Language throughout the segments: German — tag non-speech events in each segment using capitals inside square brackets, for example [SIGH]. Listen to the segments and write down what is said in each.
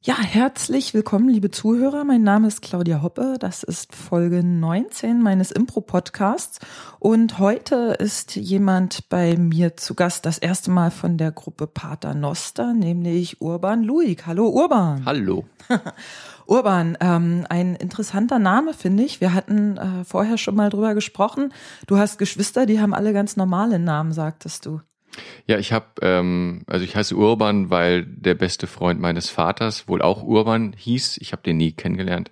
Ja, herzlich willkommen, liebe Zuhörer. Mein Name ist Claudia Hoppe. Das ist Folge 19 meines Impro-Podcasts. Und heute ist jemand bei mir zu Gast, das erste Mal von der Gruppe Pater Noster, nämlich Urban Luig. Hallo, Urban. Hallo. [LAUGHS] Urban, ähm, ein interessanter Name, finde ich. Wir hatten äh, vorher schon mal drüber gesprochen. Du hast Geschwister, die haben alle ganz normale Namen, sagtest du. Ja, ich habe, ähm, also ich heiße Urban, weil der beste Freund meines Vaters wohl auch Urban hieß. Ich habe den nie kennengelernt.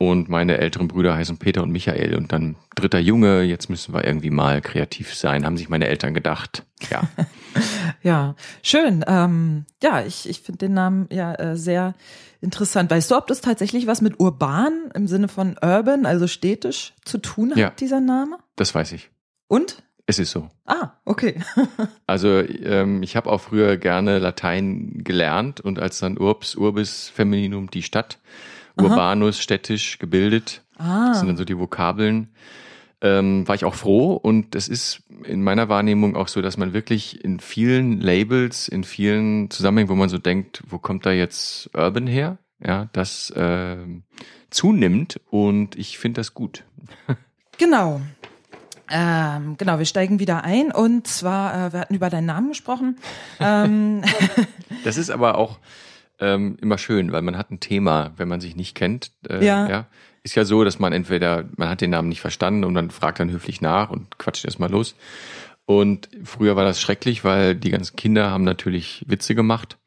Und meine älteren Brüder heißen Peter und Michael und dann dritter Junge. Jetzt müssen wir irgendwie mal kreativ sein, haben sich meine Eltern gedacht. Ja. [LAUGHS] ja, schön. Ähm, ja, ich, ich finde den Namen ja äh, sehr interessant. Weißt du, ob das tatsächlich was mit urban im Sinne von urban, also städtisch, zu tun hat, Ja. dieser Name? Das weiß ich. Und? Es ist so. Ah, okay. [LAUGHS] Also ähm, ich habe auch früher gerne Latein gelernt und als dann Urbs, Urbis, Femininum, die Stadt, Urbanus, städtisch, gebildet, Ah. das sind dann so die Vokabeln, ähm, war ich auch froh und es ist in meiner Wahrnehmung auch so, dass man wirklich in vielen Labels, in vielen Zusammenhängen, wo man so denkt, wo kommt da jetzt Urban her, ja, das ähm, zunimmt und ich finde das gut. [LAUGHS] Genau. Ähm, genau, wir steigen wieder ein und zwar, äh, wir hatten über deinen Namen gesprochen. ähm, [LAUGHS] Das ist aber auch ähm, immer schön, weil man hat ein Thema, wenn man sich nicht kennt. Äh, Ja. Ist ja so, dass man entweder, man hat den Namen nicht verstanden und dann fragt dann höflich nach und quatscht erstmal los. Und früher war das schrecklich, weil die ganzen Kinder haben natürlich Witze gemacht.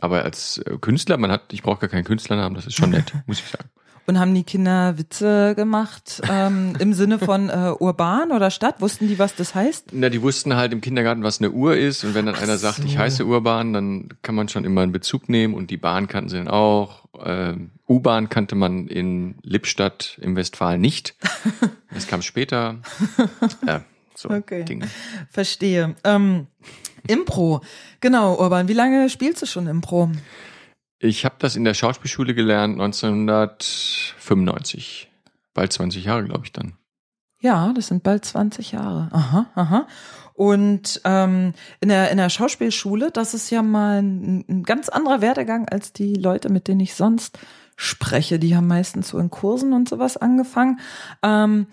Aber als äh, Künstler, man hat, ich brauche gar keinen Künstlernamen, das ist schon nett, [LAUGHS] muss ich sagen. Und haben die Kinder Witze gemacht ähm, im Sinne von äh, urban oder Stadt? Wussten die, was das heißt? Na, die wussten halt im Kindergarten, was eine Uhr ist. Und wenn dann einer sagt, so. ich heiße Urban, dann kann man schon immer einen Bezug nehmen. Und die Bahn kannten sie dann auch. Ähm, U-Bahn kannte man in Lippstadt im Westfalen nicht. [LAUGHS] Das kam später. [LAUGHS] Ja, so Okay. Dinge. Verstehe. Ähm, Impro. Genau, Urban. Wie lange spielst du schon Impro? Ich habe das in der Schauspielschule gelernt 1995. Bald 20 Jahre, glaube ich dann. Ja, das sind bald 20 Jahre. Aha, aha. Und ähm, in, der, in der Schauspielschule, das ist ja mal ein, ein ganz anderer Werdegang als die Leute, mit denen ich sonst spreche. Die haben meistens so in Kursen und sowas angefangen. Ähm,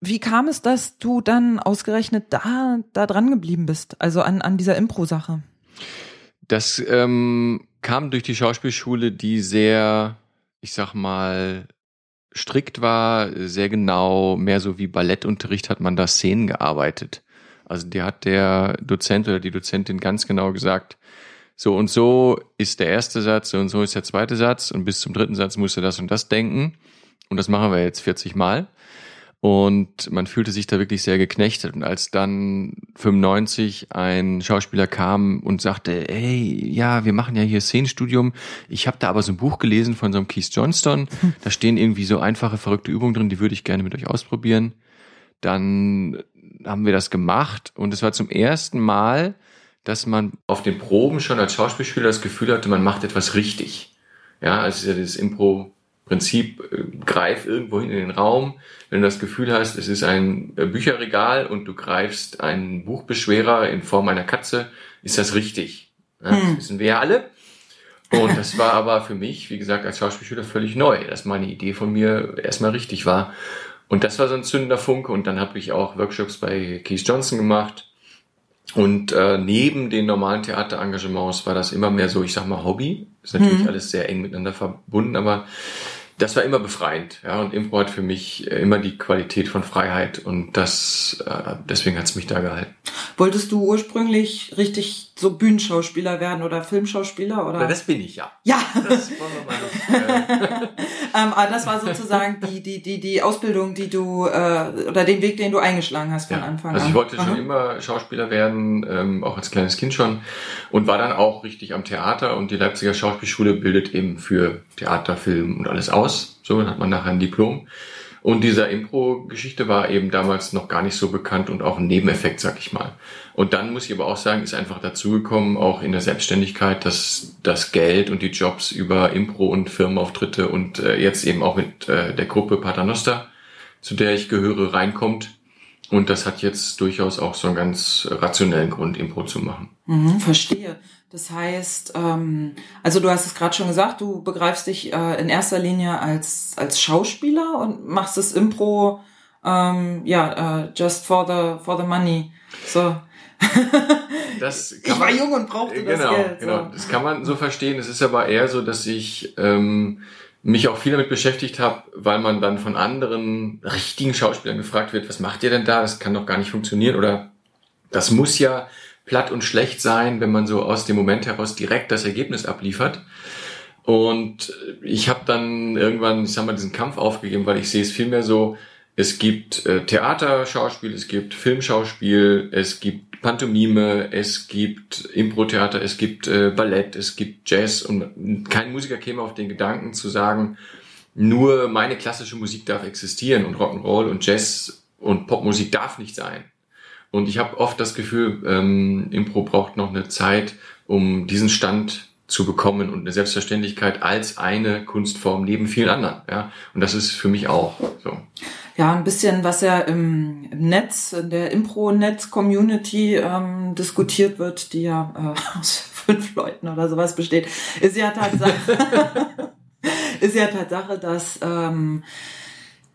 wie kam es, dass du dann ausgerechnet da, da dran geblieben bist? Also an, an dieser Impro-Sache? Das ähm, kam durch die Schauspielschule, die sehr, ich sag mal, strikt war, sehr genau, mehr so wie Ballettunterricht hat man da Szenen gearbeitet. Also der hat der Dozent oder die Dozentin ganz genau gesagt, so und so ist der erste Satz, so und so ist der zweite Satz und bis zum dritten Satz musst du das und das denken. Und das machen wir jetzt 40 Mal. Und man fühlte sich da wirklich sehr geknechtet. Und als dann 95 ein Schauspieler kam und sagte, hey, ja, wir machen ja hier Szenenstudium. Ich habe da aber so ein Buch gelesen von so einem Keith Johnston. Da stehen irgendwie so einfache, verrückte Übungen drin, die würde ich gerne mit euch ausprobieren. Dann haben wir das gemacht und es war zum ersten Mal, dass man auf den Proben schon als Schauspielschüler das Gefühl hatte, man macht etwas richtig. Ja, also es ist Impro-Prinzip, äh, greif irgendwo hin in den Raum. Wenn du das Gefühl hast, es ist ein äh, Bücherregal und du greifst einen Buchbeschwerer in Form einer Katze, ist das richtig. Ja, das wissen wir ja alle. Und das war aber für mich, wie gesagt, als Schauspielschüler völlig neu, dass meine Idee von mir erstmal richtig war. Und das war so ein zündender Funke. Und dann habe ich auch Workshops bei Keith Johnson gemacht. Und äh, neben den normalen Theaterengagements war das immer mehr so, ich sag mal, Hobby. Ist natürlich alles sehr eng miteinander verbunden, aber das war immer befreiend. Ja, und Impro hat für mich äh, immer die Qualität von Freiheit und das, äh, deswegen hat's mich da gehalten. Wolltest du ursprünglich richtig so Bühnenschauspieler werden oder Filmschauspieler? Oder? bin ich ja. ja, Das wollen wir mal nicht, äh, [LAUGHS] ähm, aber das war sozusagen die, die, die, die Ausbildung, die du, äh, oder den Weg, den du eingeschlagen hast von Ja. Anfang Also an. ich wollte Aha. schon immer Schauspieler werden, ähm, auch als kleines Kind schon und war dann auch richtig am Theater und die Leipziger Schauspielschule bildet eben für Theater, Film und alles aus. So, dann hat man nachher ein Diplom. Und dieser Impro-Geschichte war eben damals noch gar nicht so bekannt und auch ein Nebeneffekt, sag ich mal. Und dann muss ich aber auch sagen, ist einfach dazugekommen, auch in der Selbstständigkeit, dass das Geld und die Jobs über Impro und Firmenauftritte und äh, jetzt eben auch mit äh, der Gruppe Paternoster, zu der ich gehöre, reinkommt. Und das hat jetzt durchaus auch so einen ganz rationellen Grund, Impro zu machen. Mhm, verstehe. Das heißt, ähm, also du hast es gerade schon gesagt, du begreifst dich äh, in erster Linie als als Schauspieler und machst das Impro, ähm, ja, äh, just for the for the money. So. Das [LAUGHS] ich war jung und brauchte genau, das Geld. Genau, das kann man so verstehen. Es ist aber eher so, dass ich ähm, mich auch viel damit beschäftigt habe, weil man dann von anderen richtigen Schauspielern gefragt wird, was macht ihr denn da? Das kann doch gar nicht funktionieren. Oder das muss ja platt und schlecht sein, wenn man so aus dem Moment heraus direkt das Ergebnis abliefert. Und ich habe dann irgendwann, ich sag mal, diesen Kampf aufgegeben, weil ich sehe es vielmehr so, es gibt äh, Theaterschauspiel, es gibt Filmschauspiel, es gibt Pantomime, es gibt Impro-Theater, es gibt äh, Ballett, es gibt Jazz und kein Musiker käme auf den Gedanken zu sagen, nur meine klassische Musik darf existieren und Rock'n'Roll und Jazz und Popmusik darf nicht sein. Und ich habe oft das Gefühl, ähm, Impro braucht noch eine Zeit, um diesen Stand zu bekommen und eine Selbstverständlichkeit als eine Kunstform neben vielen anderen. Ja, und das ist für mich auch so. Ja, ein bisschen, was ja im, im Netz, in der Impro-Netz-Community ähm, diskutiert wird, die ja äh, [LAUGHS] aus fünf Leuten oder sowas besteht, ist ja Tatsache, [LAUGHS] ist ja Tatsache, dass ähm,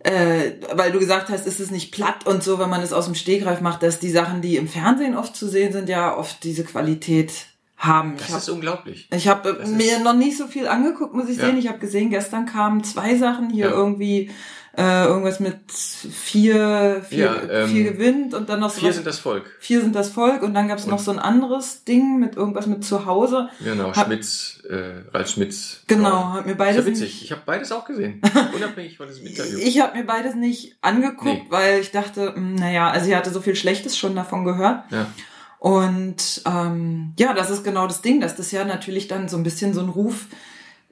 äh, weil du gesagt hast, ist es nicht platt und so, wenn man es aus dem Stegreif macht, dass die Sachen, die im Fernsehen oft zu sehen sind, ja oft diese Qualität haben. Das ich hab, ist unglaublich. Ich habe mir noch nicht so viel angeguckt, muss ich ja. sehen. Ich habe gesehen, gestern kamen zwei Sachen hier ja. irgendwie äh, irgendwas mit vier, vier, ja, ähm, vier gewinnt und dann noch so vier was, sind das Volk. Vier sind das Volk und dann gab es noch so ein anderes Ding mit irgendwas mit Zuhause. Genau, hab, Schmitz, äh, Ralf Schmitz. Genau, hat mir beides. Ist ja witzig. Ich habe beides auch gesehen, [LAUGHS] unabhängig von diesem Interview. Ich habe mir beides nicht angeguckt, nee. weil ich dachte, mh, hm, naja, also ich hatte so viel Schlechtes schon davon gehört. Ja. Und ähm, ja, das ist genau das Ding, dass das ja natürlich dann so ein bisschen so ein Ruf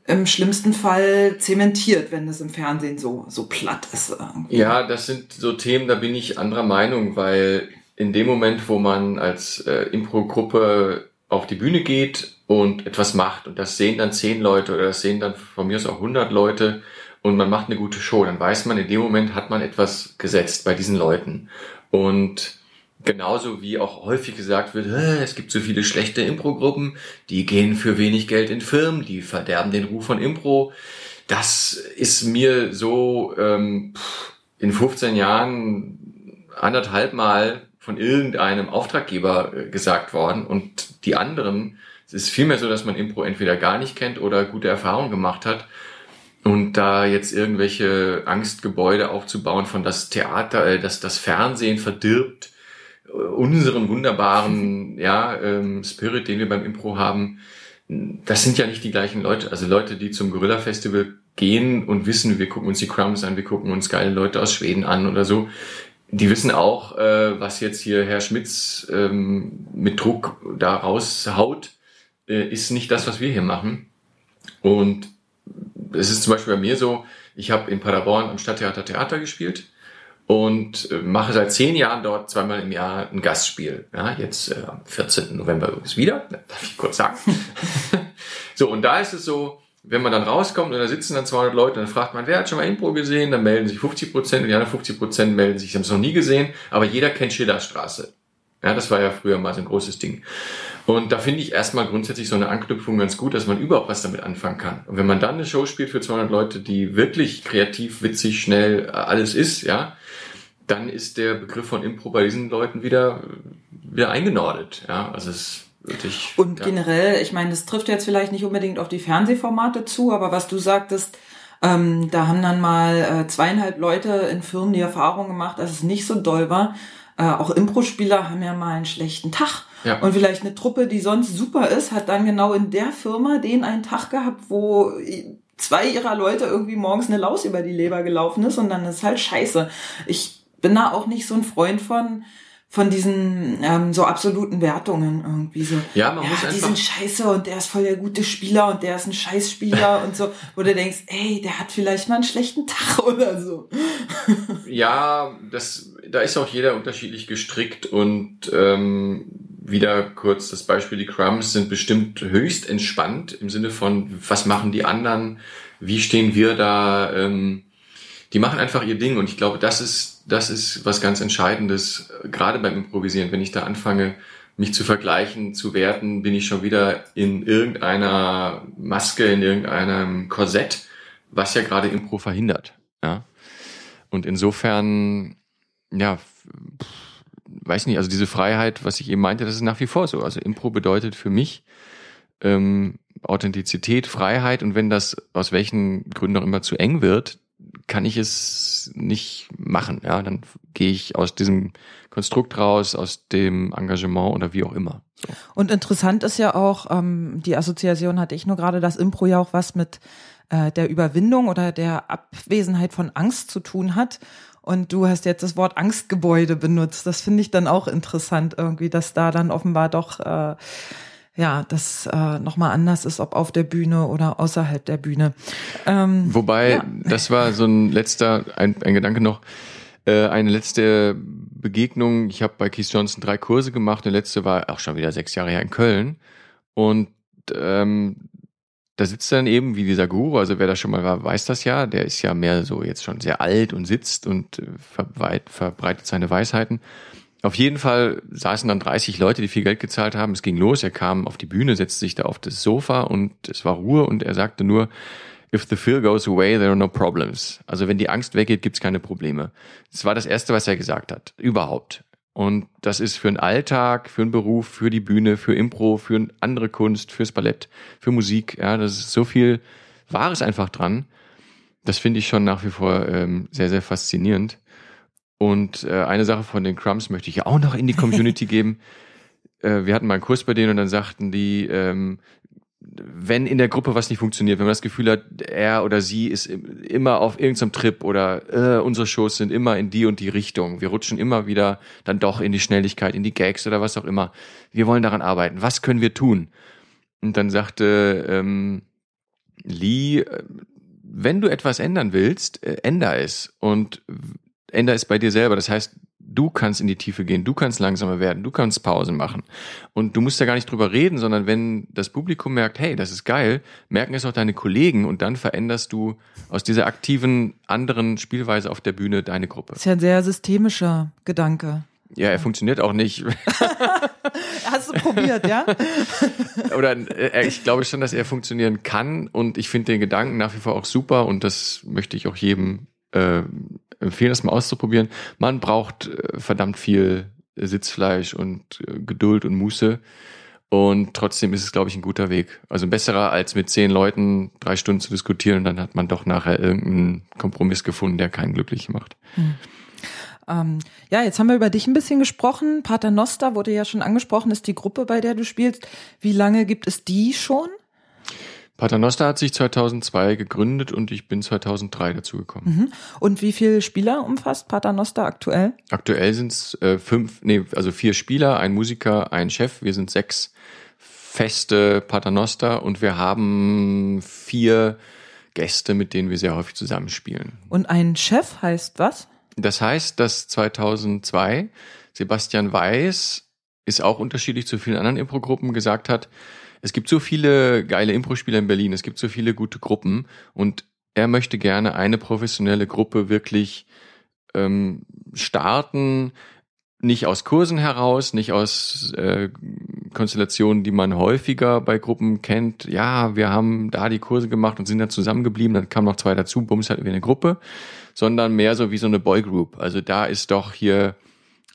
im schlimmsten Fall zementiert, wenn es im Fernsehen so, so platt ist. Irgendwie. Ja, das sind so Themen, da bin ich anderer Meinung, weil in dem Moment, wo man als äh, Impro-Gruppe auf die Bühne geht und etwas macht und das sehen dann zehn Leute oder das sehen dann von mir aus auch hundert Leute und man macht eine gute Show, dann weiß man, in dem Moment hat man etwas gesetzt bei diesen Leuten. Und Genauso wie auch häufig gesagt wird, es gibt so viele schlechte Impro-Gruppen, die gehen für wenig Geld in Firmen, die verderben den Ruf von Impro. Das ist mir so ähm, in 15 Jahren anderthalb Mal von irgendeinem Auftraggeber äh, gesagt worden und die anderen, es ist vielmehr so, dass man Impro entweder gar nicht kennt oder gute Erfahrungen gemacht hat. Und da jetzt irgendwelche Angstgebäude aufzubauen, von das Theater, äh, dass das Fernsehen verdirbt, unseren wunderbaren ja, ähm, Spirit, den wir beim Impro haben, das sind ja nicht die gleichen Leute. Also Leute, die zum Gorilla Festival gehen und wissen, wir gucken uns die Crumbs an, wir gucken uns geile Leute aus Schweden an oder so, die wissen auch, äh, was jetzt hier Herr Schmitz ähm, mit Druck da raushaut, äh, ist nicht das, was wir hier machen. Und es ist zum Beispiel bei mir so, ich habe in Paderborn am Stadttheater Theater gespielt und äh, mache seit zehn Jahren dort zweimal im Jahr ein Gastspiel. Ja, jetzt äh, am 14. November übrigens wieder, [LAUGHS] darf ich kurz sagen. [LAUGHS] so, und da ist es so, wenn man dann rauskommt und da sitzen dann 200 Leute, dann fragt man, wer hat schon mal Impro gesehen? Dann melden sich 50 Prozent und die anderen 50 Prozent melden sich, haben es noch nie gesehen, aber jeder kennt Schillerstraße. Ja, das war ja früher mal so ein großes Ding. Und da finde ich erstmal grundsätzlich so eine Anknüpfung ganz gut, dass man überhaupt was damit anfangen kann. Und wenn man dann eine Show spielt für 200 Leute, die wirklich kreativ, witzig, schnell alles ist, ja, dann ist der Begriff von Impro bei diesen Leuten wieder, wieder eingenordet. Ja, also es wirklich. Und ja. generell, ich meine, das trifft jetzt vielleicht nicht unbedingt auf die Fernsehformate zu, aber was du sagtest, ähm, da haben dann mal äh, zweieinhalb Leute in Firmen die Erfahrung gemacht, dass es nicht so doll war. Äh, auch Impro-Spieler haben ja mal einen schlechten Tag. Ja. Und vielleicht eine Truppe, die sonst super ist, hat dann genau in der Firma den einen Tag gehabt, wo zwei ihrer Leute irgendwie morgens eine Laus über die Leber gelaufen ist und dann ist halt scheiße. Ich bin da auch nicht so ein Freund von, von diesen ähm, so absoluten Wertungen irgendwie so. Ja, man ja, muss die einfach sind scheiße und der ist voll der gute Spieler und der ist ein Scheißspieler [LAUGHS] und so, wo du denkst, ey, der hat vielleicht mal einen schlechten Tag [LAUGHS] oder so. ja, das, da ist auch jeder unterschiedlich gestrickt und ähm, wieder kurz das Beispiel, die Crumbs sind bestimmt höchst entspannt im Sinne von, was machen die anderen, wie stehen wir da, ähm, die machen einfach ihr Ding und ich glaube, das ist, das ist was ganz Entscheidendes, gerade beim Improvisieren, wenn ich da anfange, mich zu vergleichen, zu werten, bin ich schon wieder in irgendeiner Maske, in irgendeinem Korsett, was ja gerade Impro verhindert. Ja. Und insofern, ja, weiß nicht, also diese Freiheit, was ich eben meinte, das ist nach wie vor so. Also Impro bedeutet für mich ähm, Authentizität, Freiheit und wenn das aus welchen Gründen auch immer zu eng wird, kann ich es nicht machen. Ja, dann gehe ich aus diesem Konstrukt raus, aus dem Engagement oder wie auch immer. So. Und interessant ist ja auch, ähm, die Assoziation hatte ich nur gerade, dass Impro ja auch was mit äh, der Überwindung oder der Abwesenheit von Angst zu tun hat. Und du hast jetzt das Wort Angstgebäude benutzt. Das finde ich dann auch interessant irgendwie, dass da dann offenbar doch äh, ja, das äh, nochmal anders ist, ob auf der Bühne oder außerhalb der Bühne. Ähm, Wobei, ja. das war so ein letzter, ein, ein Gedanke noch, äh, eine letzte Begegnung. Ich habe bei Keith Johnson drei Kurse gemacht. Der letzte war auch schon wieder sechs Jahre her in Köln. Und ähm, da sitzt dann eben wie dieser Guru, also wer da schon mal war, weiß das ja. Der ist ja mehr so jetzt schon sehr alt und sitzt und äh, verbreitet seine Weisheiten. Auf jeden Fall saßen dann 30 Leute, die viel Geld gezahlt haben. Es ging los. Er kam auf die Bühne, setzte sich da auf das Sofa und es war Ruhe und er sagte nur, if the fear goes away, there are no problems. Also wenn die Angst weggeht, gibt's keine Probleme. Das war das Erste, was er gesagt hat. Überhaupt. Und das ist für einen Alltag, für einen Beruf, für die Bühne, für Impro, für andere Kunst, fürs Ballett, für Musik. Ja, das ist so viel Wahres einfach dran. Das finde ich schon nach wie vor ähm, sehr, sehr faszinierend. Und äh, eine Sache von den Crumbs möchte ich ja auch noch in die Community [LAUGHS] geben. Äh, wir hatten mal einen Kurs bei denen und dann sagten die, ähm, wenn in der Gruppe was nicht funktioniert, wenn man das Gefühl hat, er oder sie ist immer auf irgendeinem Trip oder äh, unsere Shows sind immer in die und die Richtung, wir rutschen immer wieder dann doch in die Schnelligkeit, in die Gags oder was auch immer. Wir wollen daran arbeiten. Was können wir tun? Und dann sagte ähm, Lee, äh, wenn du etwas ändern willst, äh, änder es. Und änder es bei dir selber. Das heißt, du kannst in die Tiefe gehen, du kannst langsamer werden, du kannst Pausen machen. Und du musst ja gar nicht drüber reden, sondern wenn das Publikum merkt, hey, das ist geil, merken es auch deine Kollegen und dann veränderst du aus dieser aktiven anderen Spielweise auf der Bühne deine Gruppe. Das ist ja ein sehr systemischer Gedanke. Ja, er funktioniert auch nicht. [LAUGHS] Hast du probiert, ja? [LAUGHS] Oder äh, ich glaube schon, dass er funktionieren kann und ich finde den Gedanken nach wie vor auch super und das möchte ich auch jedem äh, empfehlen, das mal auszuprobieren. Man braucht äh, verdammt viel Sitzfleisch und äh, Geduld und Muße. Und trotzdem ist es, glaube ich, ein guter Weg. Also besserer als mit zehn Leuten drei Stunden zu diskutieren und dann hat man doch nachher irgendeinen Kompromiss gefunden, der keinen glücklich macht. Hm. Ähm, ja, jetzt haben wir über dich ein bisschen gesprochen. Pater Noster wurde ja schon angesprochen, ist die Gruppe, bei der du spielst. Wie lange gibt es die schon? Paternoster hat sich 2002 gegründet und ich bin 2003 dazugekommen. Mhm. Und wie viele Spieler umfasst Paternoster aktuell? Aktuell sind es äh, fünf, nee, also vier Spieler, ein Musiker, ein Chef. Wir sind sechs feste Paternoster und wir haben vier Gäste, mit denen wir sehr häufig zusammenspielen. Und ein Chef heißt was? Das heißt, dass 2002 Sebastian Weiß ist auch unterschiedlich zu vielen anderen Impro-Gruppen gesagt hat, es gibt so viele geile Impro-Spieler in Berlin, es gibt so viele gute Gruppen und er möchte gerne eine professionelle Gruppe wirklich ähm, starten, nicht aus Kursen heraus, nicht aus äh, Konstellationen, die man häufiger bei Gruppen kennt. Ja, wir haben da die Kurse gemacht und sind dann zusammengeblieben, dann kam noch zwei dazu, bums, hatten wir eine Gruppe, sondern mehr so wie so eine Boygroup. Also da ist doch hier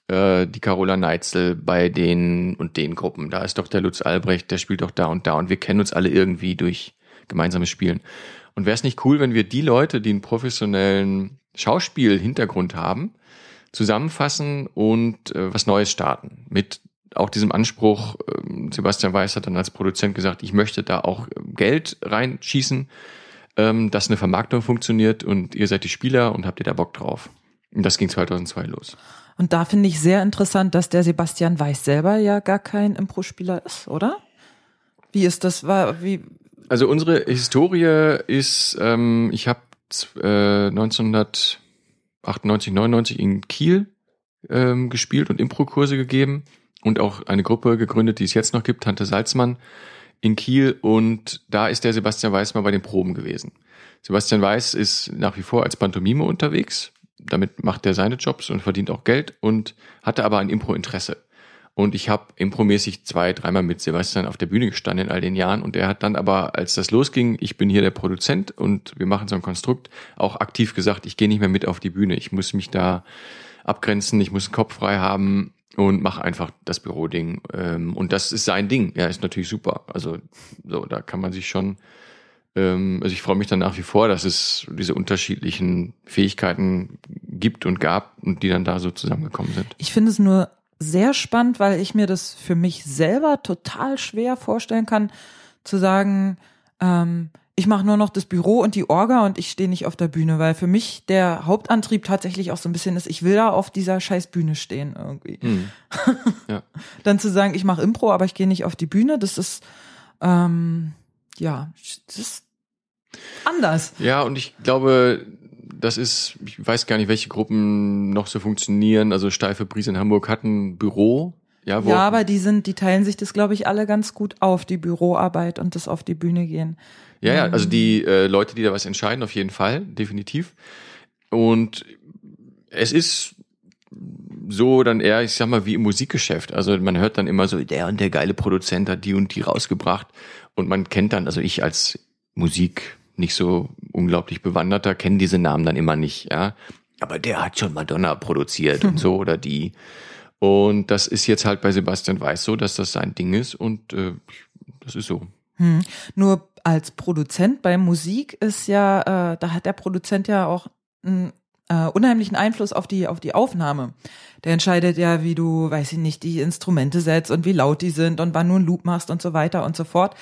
äh, die Carola Neitzel bei den und den Gruppen. Da ist doch der Lutz Albrecht, der spielt doch da und da und wir kennen uns alle irgendwie durch gemeinsames Spielen. Und wäre es nicht cool, wenn wir die Leute, die einen professionellen Schauspiel-Hintergrund haben, zusammenfassen und äh, was Neues starten. Mit auch diesem Anspruch, äh, Sebastian Weiß hat dann als Produzent gesagt, ich möchte da auch Geld reinschießen, ähm, dass eine Vermarktung funktioniert und ihr seid die Spieler und habt ihr da Bock drauf. Und das ging 2002 los. Und da finde ich sehr interessant, dass der Sebastian Weiß selber ja gar kein Impro-Spieler ist, oder? Wie ist das? Wie? Also unsere Historie ist, ähm, ich habe äh, 1998, 99 in Kiel ähm, gespielt und Impro-Kurse gegeben und auch eine Gruppe gegründet, die es jetzt noch gibt, Tante Salzmann in Kiel. Und da ist der Sebastian Weiß mal bei den Proben gewesen. Sebastian Weiß ist nach wie vor als Pantomime unterwegs damit macht er seine Jobs und verdient auch Geld und hatte aber ein Impro-Interesse. Und ich habe impromäßig zwei, dreimal mit Sebastian auf der Bühne gestanden in all den Jahren. Und er hat dann aber, als das losging, ich bin hier der Produzent und wir machen so ein Konstrukt, auch aktiv gesagt, ich gehe nicht mehr mit auf die Bühne. Ich muss mich da abgrenzen, ich muss den Kopf frei haben und mache einfach das Büroding. Ähm, und das ist sein Ding. Ja, ist natürlich super. Also so, da kann man sich schon also ich freue mich dann nach wie vor, dass es diese unterschiedlichen Fähigkeiten gibt und gab und die dann da so zusammengekommen sind. Ich finde es nur sehr spannend, weil ich mir das für mich selber total schwer vorstellen kann, zu sagen, ähm, ich mache nur noch das Büro und die Orga und ich stehe nicht auf der Bühne, weil für mich der Hauptantrieb tatsächlich auch so ein bisschen ist, ich will da auf dieser scheiß Bühne stehen irgendwie. Mhm. [LAUGHS] Ja. Dann zu sagen, ich mache Impro, aber ich gehe nicht auf die Bühne, das ist ähm, ja, das ist anders. Ja, und ich glaube, das ist, ich weiß gar nicht, welche Gruppen noch so funktionieren. Also Steife Brise in Hamburg hat ein Büro. Ja, wo ja, aber die sind, die teilen sich das, glaube ich, alle ganz gut auf, die Büroarbeit und das auf die Bühne gehen. Ja, ja, also die äh, Leute, die da was entscheiden, auf jeden Fall, definitiv. Und es ist so dann eher, ich sag mal, wie im Musikgeschäft. Also man hört dann immer so, der und der geile Produzent hat die und die rausgebracht. Und man kennt dann, also ich als Musik nicht so unglaublich bewanderter, kennen diese Namen dann immer nicht, ja. Aber der hat schon Madonna produziert und so [LAUGHS] oder die. Und das ist jetzt halt bei Sebastian Weiß so, dass das sein Ding ist und äh, das ist so. Hm. Nur als Produzent bei Musik ist ja, äh, da hat der Produzent ja auch einen äh, unheimlichen Einfluss auf die auf die Aufnahme. Der entscheidet ja, wie du, weiß ich nicht, die Instrumente setzt und wie laut die sind und wann du einen Loop machst und so weiter und so fort.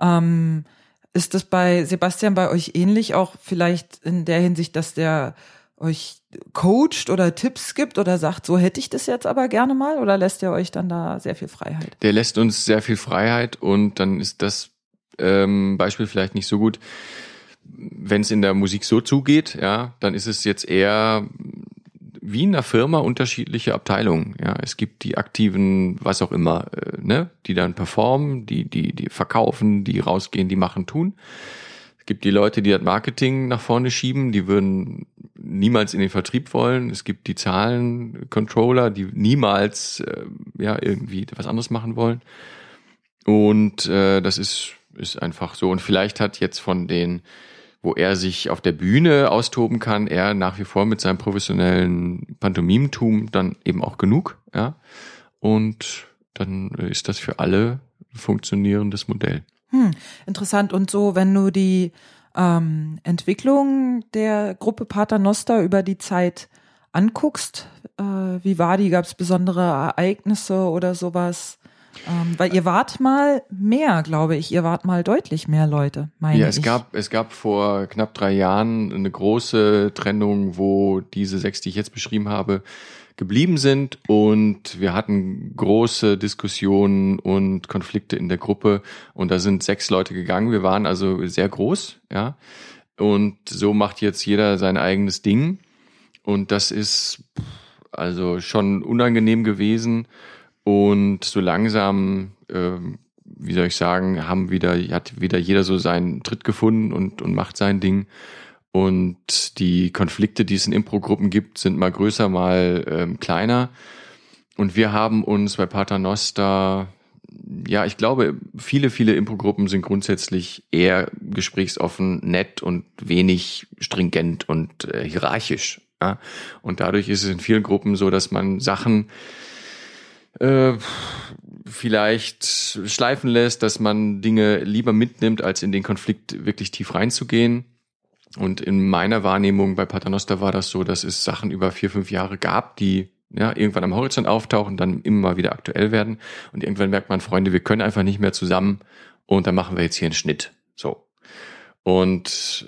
Ähm, ist das bei Sebastian bei euch ähnlich, auch vielleicht in der Hinsicht, dass der euch coacht oder Tipps gibt oder sagt, so hätte ich das jetzt aber gerne mal oder lässt er euch dann da sehr viel Freiheit? Der lässt uns sehr viel Freiheit und dann ist das ähm, Beispiel vielleicht nicht so gut. Wenn es in der Musik so zugeht, ja, dann ist es jetzt eher wie in einer Firma unterschiedliche Abteilungen. Ja, es gibt die aktiven, was auch immer, äh, ne, die dann performen, die, die, die verkaufen, die rausgehen, die machen, tun. Es gibt die Leute, die das Marketing nach vorne schieben, die würden niemals in den Vertrieb wollen. Es gibt die Zahlencontroller, die niemals äh, ja irgendwie was anderes machen wollen. Und äh, das ist ist einfach so. Und vielleicht hat jetzt von den wo er sich auf der Bühne austoben kann, er nach wie vor mit seinem professionellen Pantomimentum dann eben auch genug, ja. Und dann ist das für alle funktionierendes Modell. Hm, interessant. Und so, wenn du die ähm, Entwicklung der Gruppe Paternoster über die Zeit anguckst, äh, wie war die? Gab es besondere Ereignisse oder sowas? Ähm, weil ihr wart mal mehr, glaube ich. Ihr wart mal deutlich mehr Leute, meine ja, es ich. Gab, es gab vor knapp drei Jahren eine große Trennung, wo diese sechs, die ich jetzt beschrieben habe, geblieben sind und wir hatten große Diskussionen und Konflikte in der Gruppe und da sind sechs Leute gegangen. Wir waren also sehr groß, ja. Und so macht jetzt jeder sein eigenes Ding und das ist also schon unangenehm gewesen und so langsam, äh, wie soll ich sagen, haben wieder, hat wieder jeder so seinen Tritt gefunden und, und macht sein Ding. Und die Konflikte, die es in Impro-Gruppen gibt, sind mal größer, mal ähm, kleiner. Und wir haben uns bei Paternoster, ja, ich glaube, viele, viele Impro-Gruppen sind grundsätzlich eher gesprächsoffen, nett und wenig stringent und äh, hierarchisch. Ja? Und dadurch ist es in vielen Gruppen so, dass man Sachen äh, vielleicht schleifen lässt, dass man Dinge lieber mitnimmt, als in den Konflikt wirklich tief reinzugehen. Und in meiner Wahrnehmung bei Paternoster war das so, dass es Sachen über vier, fünf Jahre gab, die ja, irgendwann am Horizont auftauchen, dann immer wieder aktuell werden. Und irgendwann merkt man, Freunde, wir können einfach nicht mehr zusammen und dann machen wir jetzt hier einen Schnitt. So. Und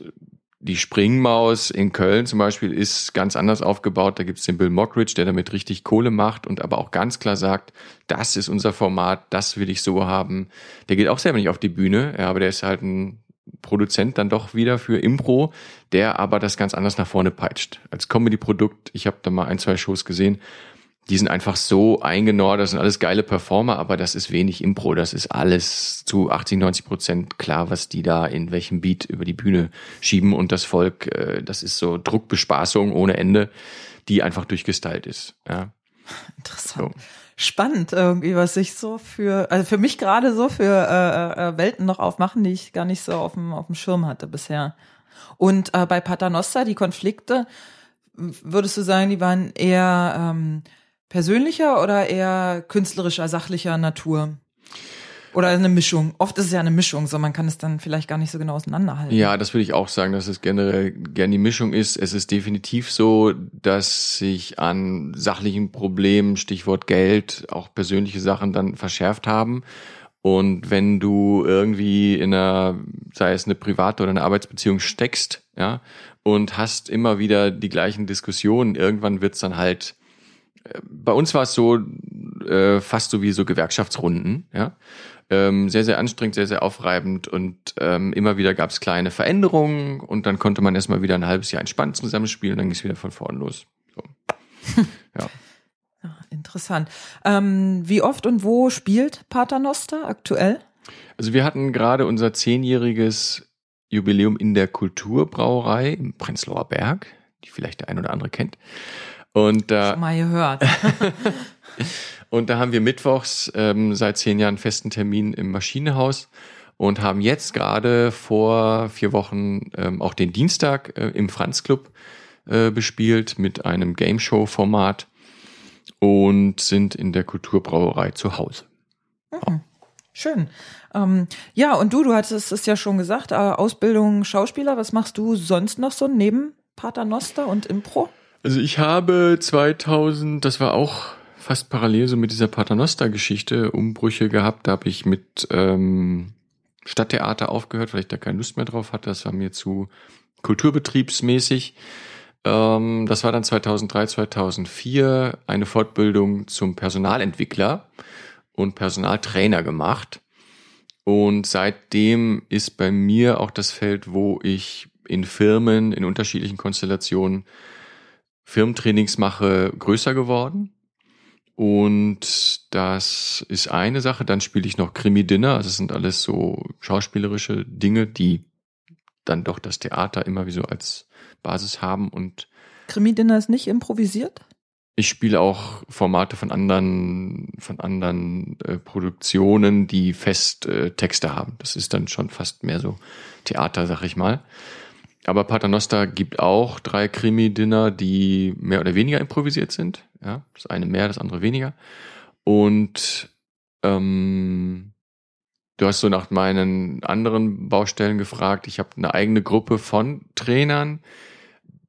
die Springmaus in Köln zum Beispiel ist ganz anders aufgebaut. Da gibt es den Bill Mockridge, der damit richtig Kohle macht und aber auch ganz klar sagt, das ist unser Format, das will ich so haben. Der geht auch selber nicht auf die Bühne, ja, aber der ist halt ein Produzent dann doch wieder für Impro, der aber das ganz anders nach vorne peitscht. Als Comedy-Produkt, ich habe da mal ein, zwei Shows gesehen, die sind einfach so eingenordet, das sind alles geile Performer, aber das ist wenig Impro, das ist alles zu 80, 90 Prozent klar, was die da in welchem Beat über die Bühne schieben und das Volk, äh, das ist so Druckbespaßung ohne Ende, die einfach durchgestylt ist. Ja. Interessant. So. Spannend irgendwie, was sich so für, also für mich gerade so für äh, äh, Welten noch aufmachen, die ich gar nicht so auf dem, auf dem Schirm hatte bisher. Und äh, bei Paternoster, die Konflikte, würdest du sagen, die waren eher ähm, persönlicher oder eher künstlerischer, sachlicher Natur? Oder eine Mischung. Oft ist es ja eine Mischung, so man kann es dann vielleicht gar nicht so genau auseinanderhalten. Ja, das würde ich auch sagen, dass es generell gern die Mischung ist. Es ist definitiv so, dass sich an sachlichen Problemen, Stichwort Geld, auch persönliche Sachen dann verschärft haben. Und wenn du irgendwie in einer, sei es eine private oder eine Arbeitsbeziehung steckst, ja, und hast immer wieder die gleichen Diskussionen, irgendwann wird's dann halt, bei uns war es so, äh, fast so wie so Gewerkschaftsrunden, ja. Ähm, sehr, sehr anstrengend, sehr, sehr aufreibend und ähm, immer wieder gab's kleine Veränderungen und dann konnte man erstmal wieder ein halbes Jahr entspannt zusammenspielen und dann ging's wieder von vorn los. So. [LAUGHS] ja. Ah, interessant. Ähm, wie oft und wo spielt Paternoster aktuell? Also wir hatten gerade unser zehnjähriges Jubiläum in der Kulturbrauerei im Prenzlauer Berg, die vielleicht der ein oder andere kennt. Und da, Schon mal gehört. [LAUGHS] und da haben wir mittwochs ähm, seit zehn Jahren festen Termin im Maschinenhaus und haben jetzt gerade vor vier Wochen ähm, auch den Dienstag äh, im Franz Club äh, bespielt mit einem Game Show Format und sind in der Kulturbrauerei zu Hause. Mhm. Schön. Ähm, ja, und du, du hattest es ja schon gesagt, äh, Ausbildung Schauspieler. Was machst du sonst noch so neben Paternoster und Impro? Also ich habe 2000, das war auch fast parallel so mit dieser Paternoster-Geschichte, Umbrüche gehabt. Da habe ich mit ähm, Stadttheater aufgehört, weil ich da keine Lust mehr drauf hatte. Das war mir zu kulturbetriebsmäßig. Ähm, das war dann 2003, 2004 eine Fortbildung zum Personalentwickler und Personaltrainer gemacht. Und seitdem ist bei mir auch das Feld, wo ich in Firmen, in unterschiedlichen Konstellationen Firmentrainings mache, größer geworden. Und das ist eine Sache. Dann spiele ich noch Krimi-Dinner. Also es sind alles so schauspielerische Dinge, die dann doch das Theater immer wie so als Basis haben und Krimi-Dinner ist nicht improvisiert? Ich spiele auch Formate von anderen, von anderen äh, Produktionen, die fest äh, Texte haben. Das ist dann schon fast mehr so Theater, sag ich mal. Aber Paternoster gibt auch drei Krimi-Dinner, die mehr oder weniger improvisiert sind. Ja, das eine mehr, das andere weniger. Und ähm, du hast so nach meinen anderen Baustellen gefragt. Ich habe eine eigene Gruppe von Trainern,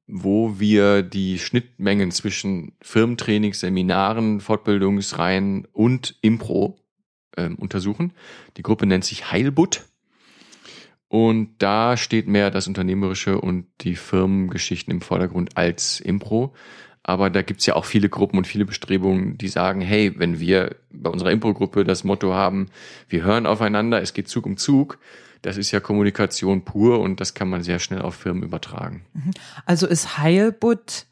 wo wir die Schnittmengen zwischen Firmentrainings, Seminaren, Fortbildungsreihen und Impro ähm, untersuchen. Die Gruppe nennt sich Heilbutt. Und da steht mehr das Unternehmerische und die Firmengeschichten im Vordergrund als Impro. Aber da gibt's ja auch viele Gruppen und viele Bestrebungen, die sagen, hey, wenn wir bei unserer Impro-Gruppe das Motto haben, wir hören aufeinander, es geht Zug um Zug, das ist ja Kommunikation pur und das kann man sehr schnell auf Firmen übertragen. Mhm. Also ist Heilbutt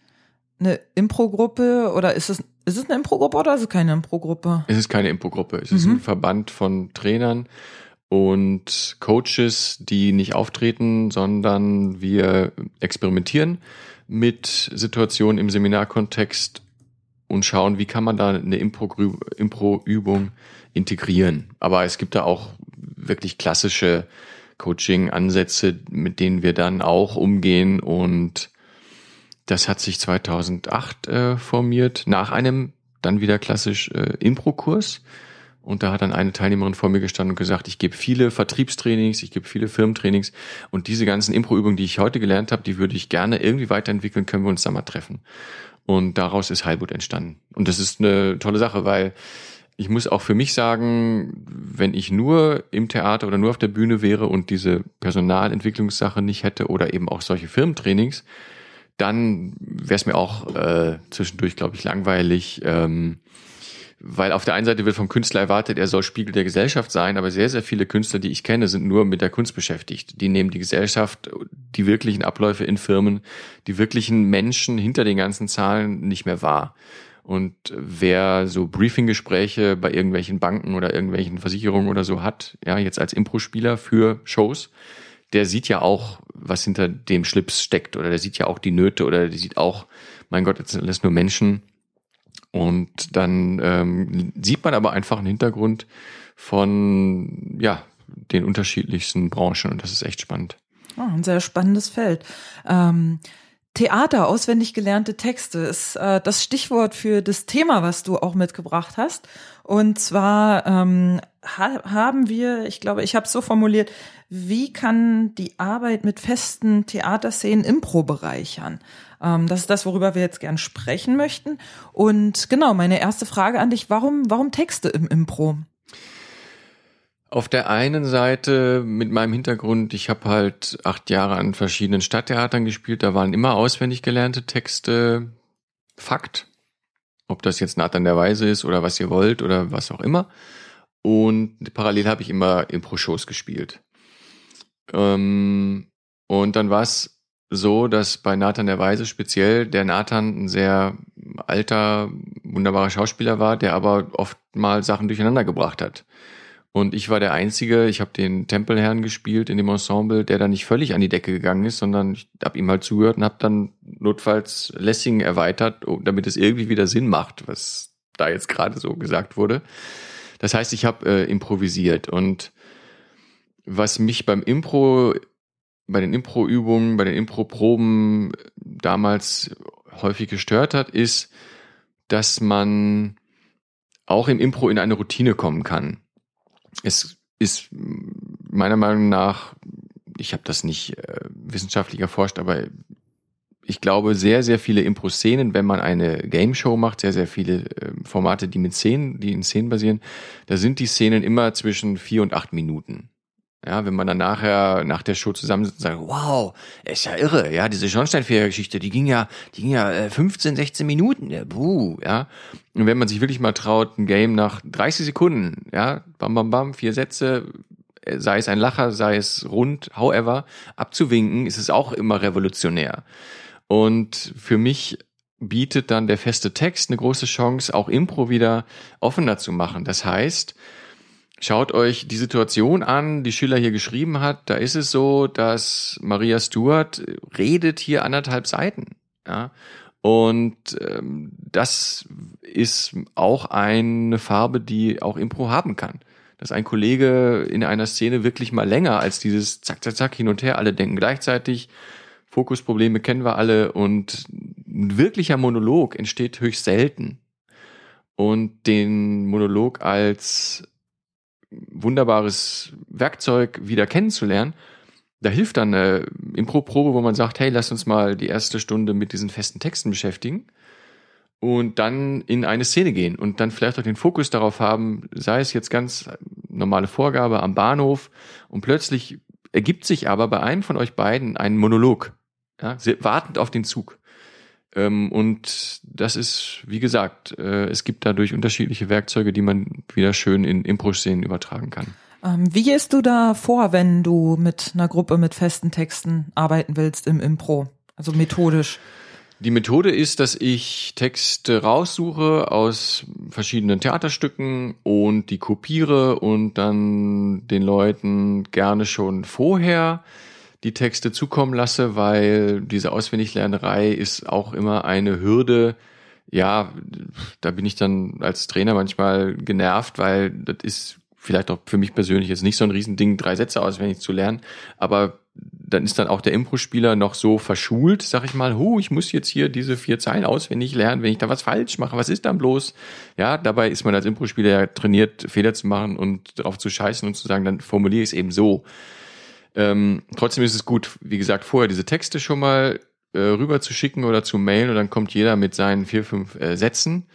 eine Impro-Gruppe oder ist es, ist es eine Impro-Gruppe oder ist es keine Impro-Gruppe? Es ist keine Impro-Gruppe. Es mhm. ist ein Verband von Trainern und Coaches, die nicht auftreten, sondern wir experimentieren mit Situationen im Seminarkontext und schauen, wie kann man da eine Impro-Übung integrieren. Aber es gibt da auch wirklich klassische Coaching-Ansätze, mit denen wir dann auch umgehen. Und das hat sich 2008 äh, formiert, nach einem dann wieder klassisch äh, Impro-Kurs. Und da hat dann eine Teilnehmerin vor mir gestanden und gesagt, ich gebe viele Vertriebstrainings, ich gebe viele Firmentrainings und diese ganzen Impro-Übungen, die ich heute gelernt habe, die würde ich gerne irgendwie weiterentwickeln, können wir uns da mal treffen. Und daraus ist Heilbutt entstanden. Und das ist eine tolle Sache, weil ich muss auch für mich sagen, wenn ich nur im Theater oder nur auf der Bühne wäre und diese Personalentwicklungssache nicht hätte oder eben auch solche Firmentrainings, dann wäre es mir auch äh, zwischendurch, glaube ich, langweilig. Ähm, weil auf der einen Seite wird vom Künstler erwartet, er soll Spiegel der Gesellschaft sein, aber sehr, sehr viele Künstler, die ich kenne, sind nur mit der Kunst beschäftigt. Die nehmen die Gesellschaft, die wirklichen Abläufe in Firmen, die wirklichen Menschen hinter den ganzen Zahlen nicht mehr wahr. Und wer so Briefinggespräche bei irgendwelchen Banken oder irgendwelchen Versicherungen oder so hat, ja, jetzt als Impro-Spieler für Shows, der sieht ja auch, was hinter dem Schlips steckt oder der sieht ja auch die Nöte oder der sieht auch, mein Gott, jetzt sind alles nur Menschen Und dann ähm, sieht man aber einfach einen Hintergrund von ja den unterschiedlichsten Branchen und das ist echt spannend. Oh, ein sehr spannendes Feld. Ähm, Theater, auswendig gelernte Texte ist äh, das Stichwort für das Thema, was du auch mitgebracht hast. Und zwar ähm, ha haben wir, ich glaube, ich habe es so formuliert, wie kann die Arbeit mit festen Theaterszenen Impro bereichern? Ähm, das ist das, worüber wir jetzt gern sprechen möchten. Und genau, meine erste Frage an dich, warum, warum Texte im Impro? Auf der einen Seite mit meinem Hintergrund, ich habe halt acht Jahre an verschiedenen Stadttheatern gespielt, da waren immer auswendig gelernte Texte Fakt. Ob das jetzt Nathan der Weise ist oder was ihr wollt oder was auch immer. Und parallel habe ich immer Impro-Shows gespielt. Ähm, und dann war es so, dass bei Nathan der Weise speziell der Nathan ein sehr alter, wunderbarer Schauspieler war, der aber oft mal Sachen durcheinander gebracht hat. Und ich war der Einzige, ich habe den Tempelherrn gespielt in dem Ensemble, der da nicht völlig an die Decke gegangen ist, sondern ich habe ihm halt zugehört und habe dann notfalls Lessing erweitert, damit es irgendwie wieder Sinn macht, was da jetzt gerade so gesagt wurde. Das heißt, ich habe äh, improvisiert und was mich beim Impro, bei den Impro-Übungen, bei den Impro-Proben damals häufig gestört hat, ist, dass man auch im Impro in eine Routine kommen kann es ist meiner Meinung nach, ich habe das nicht äh, wissenschaftlich erforscht, aber ich glaube, sehr, sehr viele Impro-Szenen, wenn man eine Game Show macht, sehr, sehr viele äh, Formate, die mit Szenen, die in Szenen basieren, da sind die Szenen immer zwischen vier und acht Minuten. Ja, wenn man dann nachher nach der Show zusammensitzt und sagt, wow, ist ja irre, ja, diese Schornsteinfeger-Geschichte, die ging ja, die ging ja 15, äh, 16 Minuten, ja, buh, ja. Und wenn man sich wirklich mal traut, ein Game nach 30 Sekunden, ja, bam, bam, bam, vier Sätze, äh, sei es ein Lacher, sei es rund, however, abzuwinken, ist es auch immer revolutionär. Und für mich bietet dann der feste Text eine große Chance, auch Impro wieder offener zu machen. Das heißt, Schaut euch die Situation an, die Schiller hier geschrieben hat. Da ist es so, dass Maria Stuart redet hier anderthalb Seiten. Ja? Und ähm, das ist auch eine Farbe, die auch Impro haben kann. Dass ein Kollege in einer Szene wirklich mal länger als dieses Zack, Zack, Zack hin und her, alle denken gleichzeitig, Fokusprobleme kennen wir alle und ein wirklicher Monolog entsteht höchst selten. Und den Monolog als wunderbares Werkzeug wieder kennenzulernen, da hilft dann eine Impro-Probe, wo man sagt, hey, lass uns mal die erste Stunde mit diesen festen Texten beschäftigen und dann in eine Szene gehen und dann vielleicht auch den Fokus darauf haben, sei es jetzt ganz normale Vorgabe am Bahnhof und plötzlich ergibt sich aber bei einem von euch beiden ein Monolog, ja, wartend auf den Zug. Ähm, und das ist, wie gesagt, äh, es gibt dadurch unterschiedliche Werkzeuge, die man wieder schön in Impro-Szenen übertragen kann. Ähm, wie gehst du da vor, wenn du mit einer Gruppe mit festen Texten arbeiten willst im Impro? Also methodisch? Die Methode ist, dass ich Texte raussuche aus verschiedenen Theaterstücken und die kopiere und dann den Leuten gerne schon vorher die Texte zukommen lasse, weil diese Auswendiglernerei ist auch immer eine Hürde. Ja, da bin ich dann als Trainer manchmal genervt, weil das ist vielleicht auch für mich persönlich jetzt nicht so ein Riesending, drei Sätze auswendig zu lernen, aber dann ist dann auch der Impro-Spieler noch so verschult, sag ich mal, hu, ich muss jetzt hier diese vier Zeilen auswendig lernen, wenn ich da was falsch mache, was ist dann bloß? Ja, dabei ist man als Impro-Spieler ja trainiert, Fehler zu machen und darauf zu scheißen und zu sagen, dann formuliere ich es eben so. Ähm, trotzdem ist es gut, wie gesagt, vorher diese Texte schon mal äh, rüber zu schicken oder zu mailen und dann kommt jeder mit seinen vier, fünf äh, Sätzen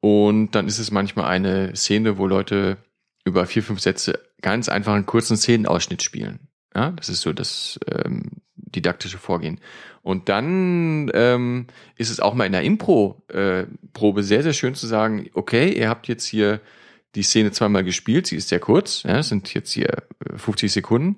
und dann ist es manchmal eine Szene, wo Leute über vier, fünf Sätze ganz einfach einen kurzen Szenenausschnitt spielen. Ja, das ist so das ähm, didaktische Vorgehen. Und dann ähm, ist es auch mal in der Impro-Probe äh, sehr, sehr schön zu sagen, okay, ihr habt jetzt hier die Szene zweimal gespielt, sie ist sehr kurz, ja, sind jetzt hier 50 äh, Sekunden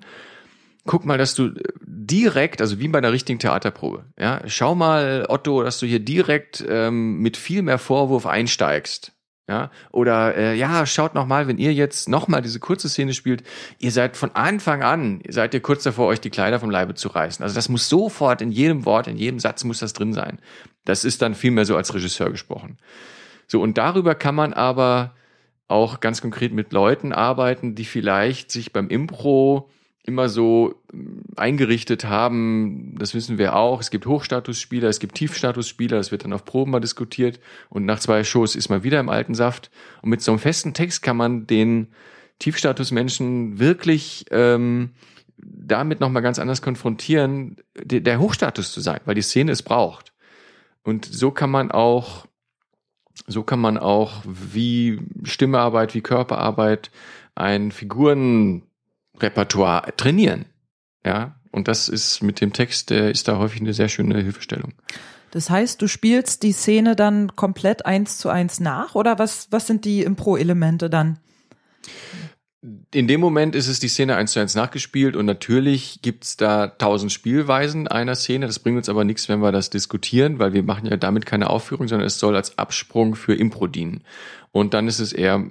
guck mal, dass du direkt, also wie bei einer richtigen Theaterprobe, ja, schau mal, Otto, dass du hier direkt ähm, mit viel mehr Vorwurf einsteigst. Ja, oder äh, ja, schaut noch mal, wenn ihr jetzt noch mal diese kurze Szene spielt, ihr seid von Anfang an, seid ihr kurz davor, euch die Kleider vom Leibe zu reißen. Also das muss sofort in jedem Wort, in jedem Satz muss das drin sein. Das ist dann viel mehr so als Regisseur gesprochen. So, und darüber kann man aber auch ganz konkret mit Leuten arbeiten, die vielleicht sich beim Impro immer so ähm, eingerichtet haben, das wissen wir auch, es gibt Hochstatusspieler, es gibt Tiefstatusspieler, das wird dann auf Proben mal diskutiert und nach zwei Shows ist man wieder im alten Saft. Und mit so einem festen Text kann man den Tiefstatusmenschen wirklich ähm, damit nochmal ganz anders konfrontieren, der Hochstatus zu sein, weil die Szene es braucht. Und so kann man auch, so kann man auch wie Stimmearbeit, wie Körperarbeit ein Figurenrepertoire trainieren. Ja, und das ist mit dem Text, der ist da häufig eine sehr schöne Hilfestellung. Das heißt, du spielst die Szene dann komplett eins zu eins nach oder was, was sind die Impro-Elemente dann? in dem Moment ist es die Szene eins zu eins nachgespielt und natürlich gibt's da tausend Spielweisen einer Szene. Das bringt uns aber nichts, wenn wir das diskutieren, weil wir machen ja damit keine Aufführung, sondern es soll als Absprung für Impro dienen. Und dann ist es eher,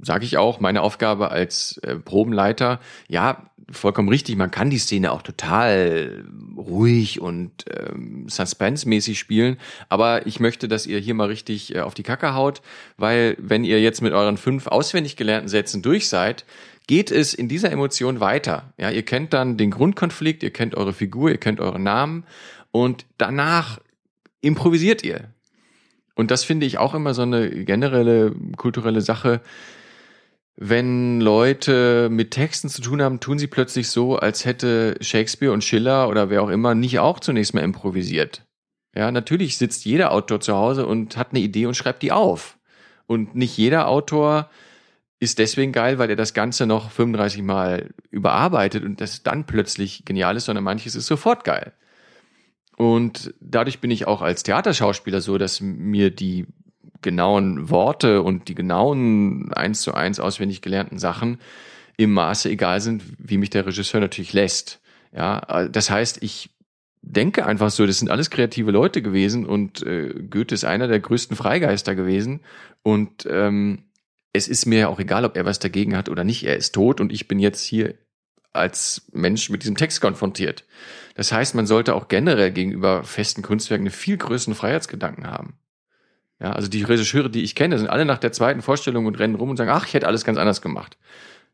sage ich auch, meine Aufgabe als äh, Probenleiter, ja, vollkommen richtig, man kann die Szene auch total ruhig und ähm, suspense-mäßig spielen, aber ich möchte, dass ihr hier mal richtig äh, auf die Kacke haut, weil wenn ihr jetzt mit euren fünf auswendig gelernten Sätzen durch seid, geht es in dieser Emotion weiter. Ja, ihr kennt dann den Grundkonflikt, ihr kennt eure Figur, ihr kennt euren Namen und danach improvisiert ihr. Und das finde ich auch immer so eine generelle kulturelle Sache wenn Leute mit Texten zu tun haben, tun sie plötzlich so, als hätte Shakespeare und Schiller oder wer auch immer nicht auch zunächst mal improvisiert. Ja, natürlich sitzt jeder Autor zu Hause und hat eine Idee und schreibt die auf. Und nicht jeder Autor ist deswegen geil, weil er das Ganze noch 35 Mal überarbeitet und das dann plötzlich genial ist, sondern manches ist sofort geil. Und dadurch bin ich auch als Theaterschauspieler so, dass mir die genauen Worte und die genauen eins zu eins auswendig gelernten Sachen im Maße egal sind, wie mich der Regisseur natürlich lässt. Ja, das heißt, ich denke einfach so, das sind alles kreative Leute gewesen und äh, Goethe ist einer der größten Freigeister gewesen und ähm, es ist mir ja auch egal, ob er was dagegen hat oder nicht. Er ist tot und ich bin jetzt hier als Mensch mit diesem Text konfrontiert. Das heißt, man sollte auch generell gegenüber festen Kunstwerken einen viel größeren Freiheitsgedanken haben. Ja, also die Regisseure, die ich kenne, sind alle nach der zweiten Vorstellung und rennen rum und sagen, ach, ich hätte alles ganz anders gemacht.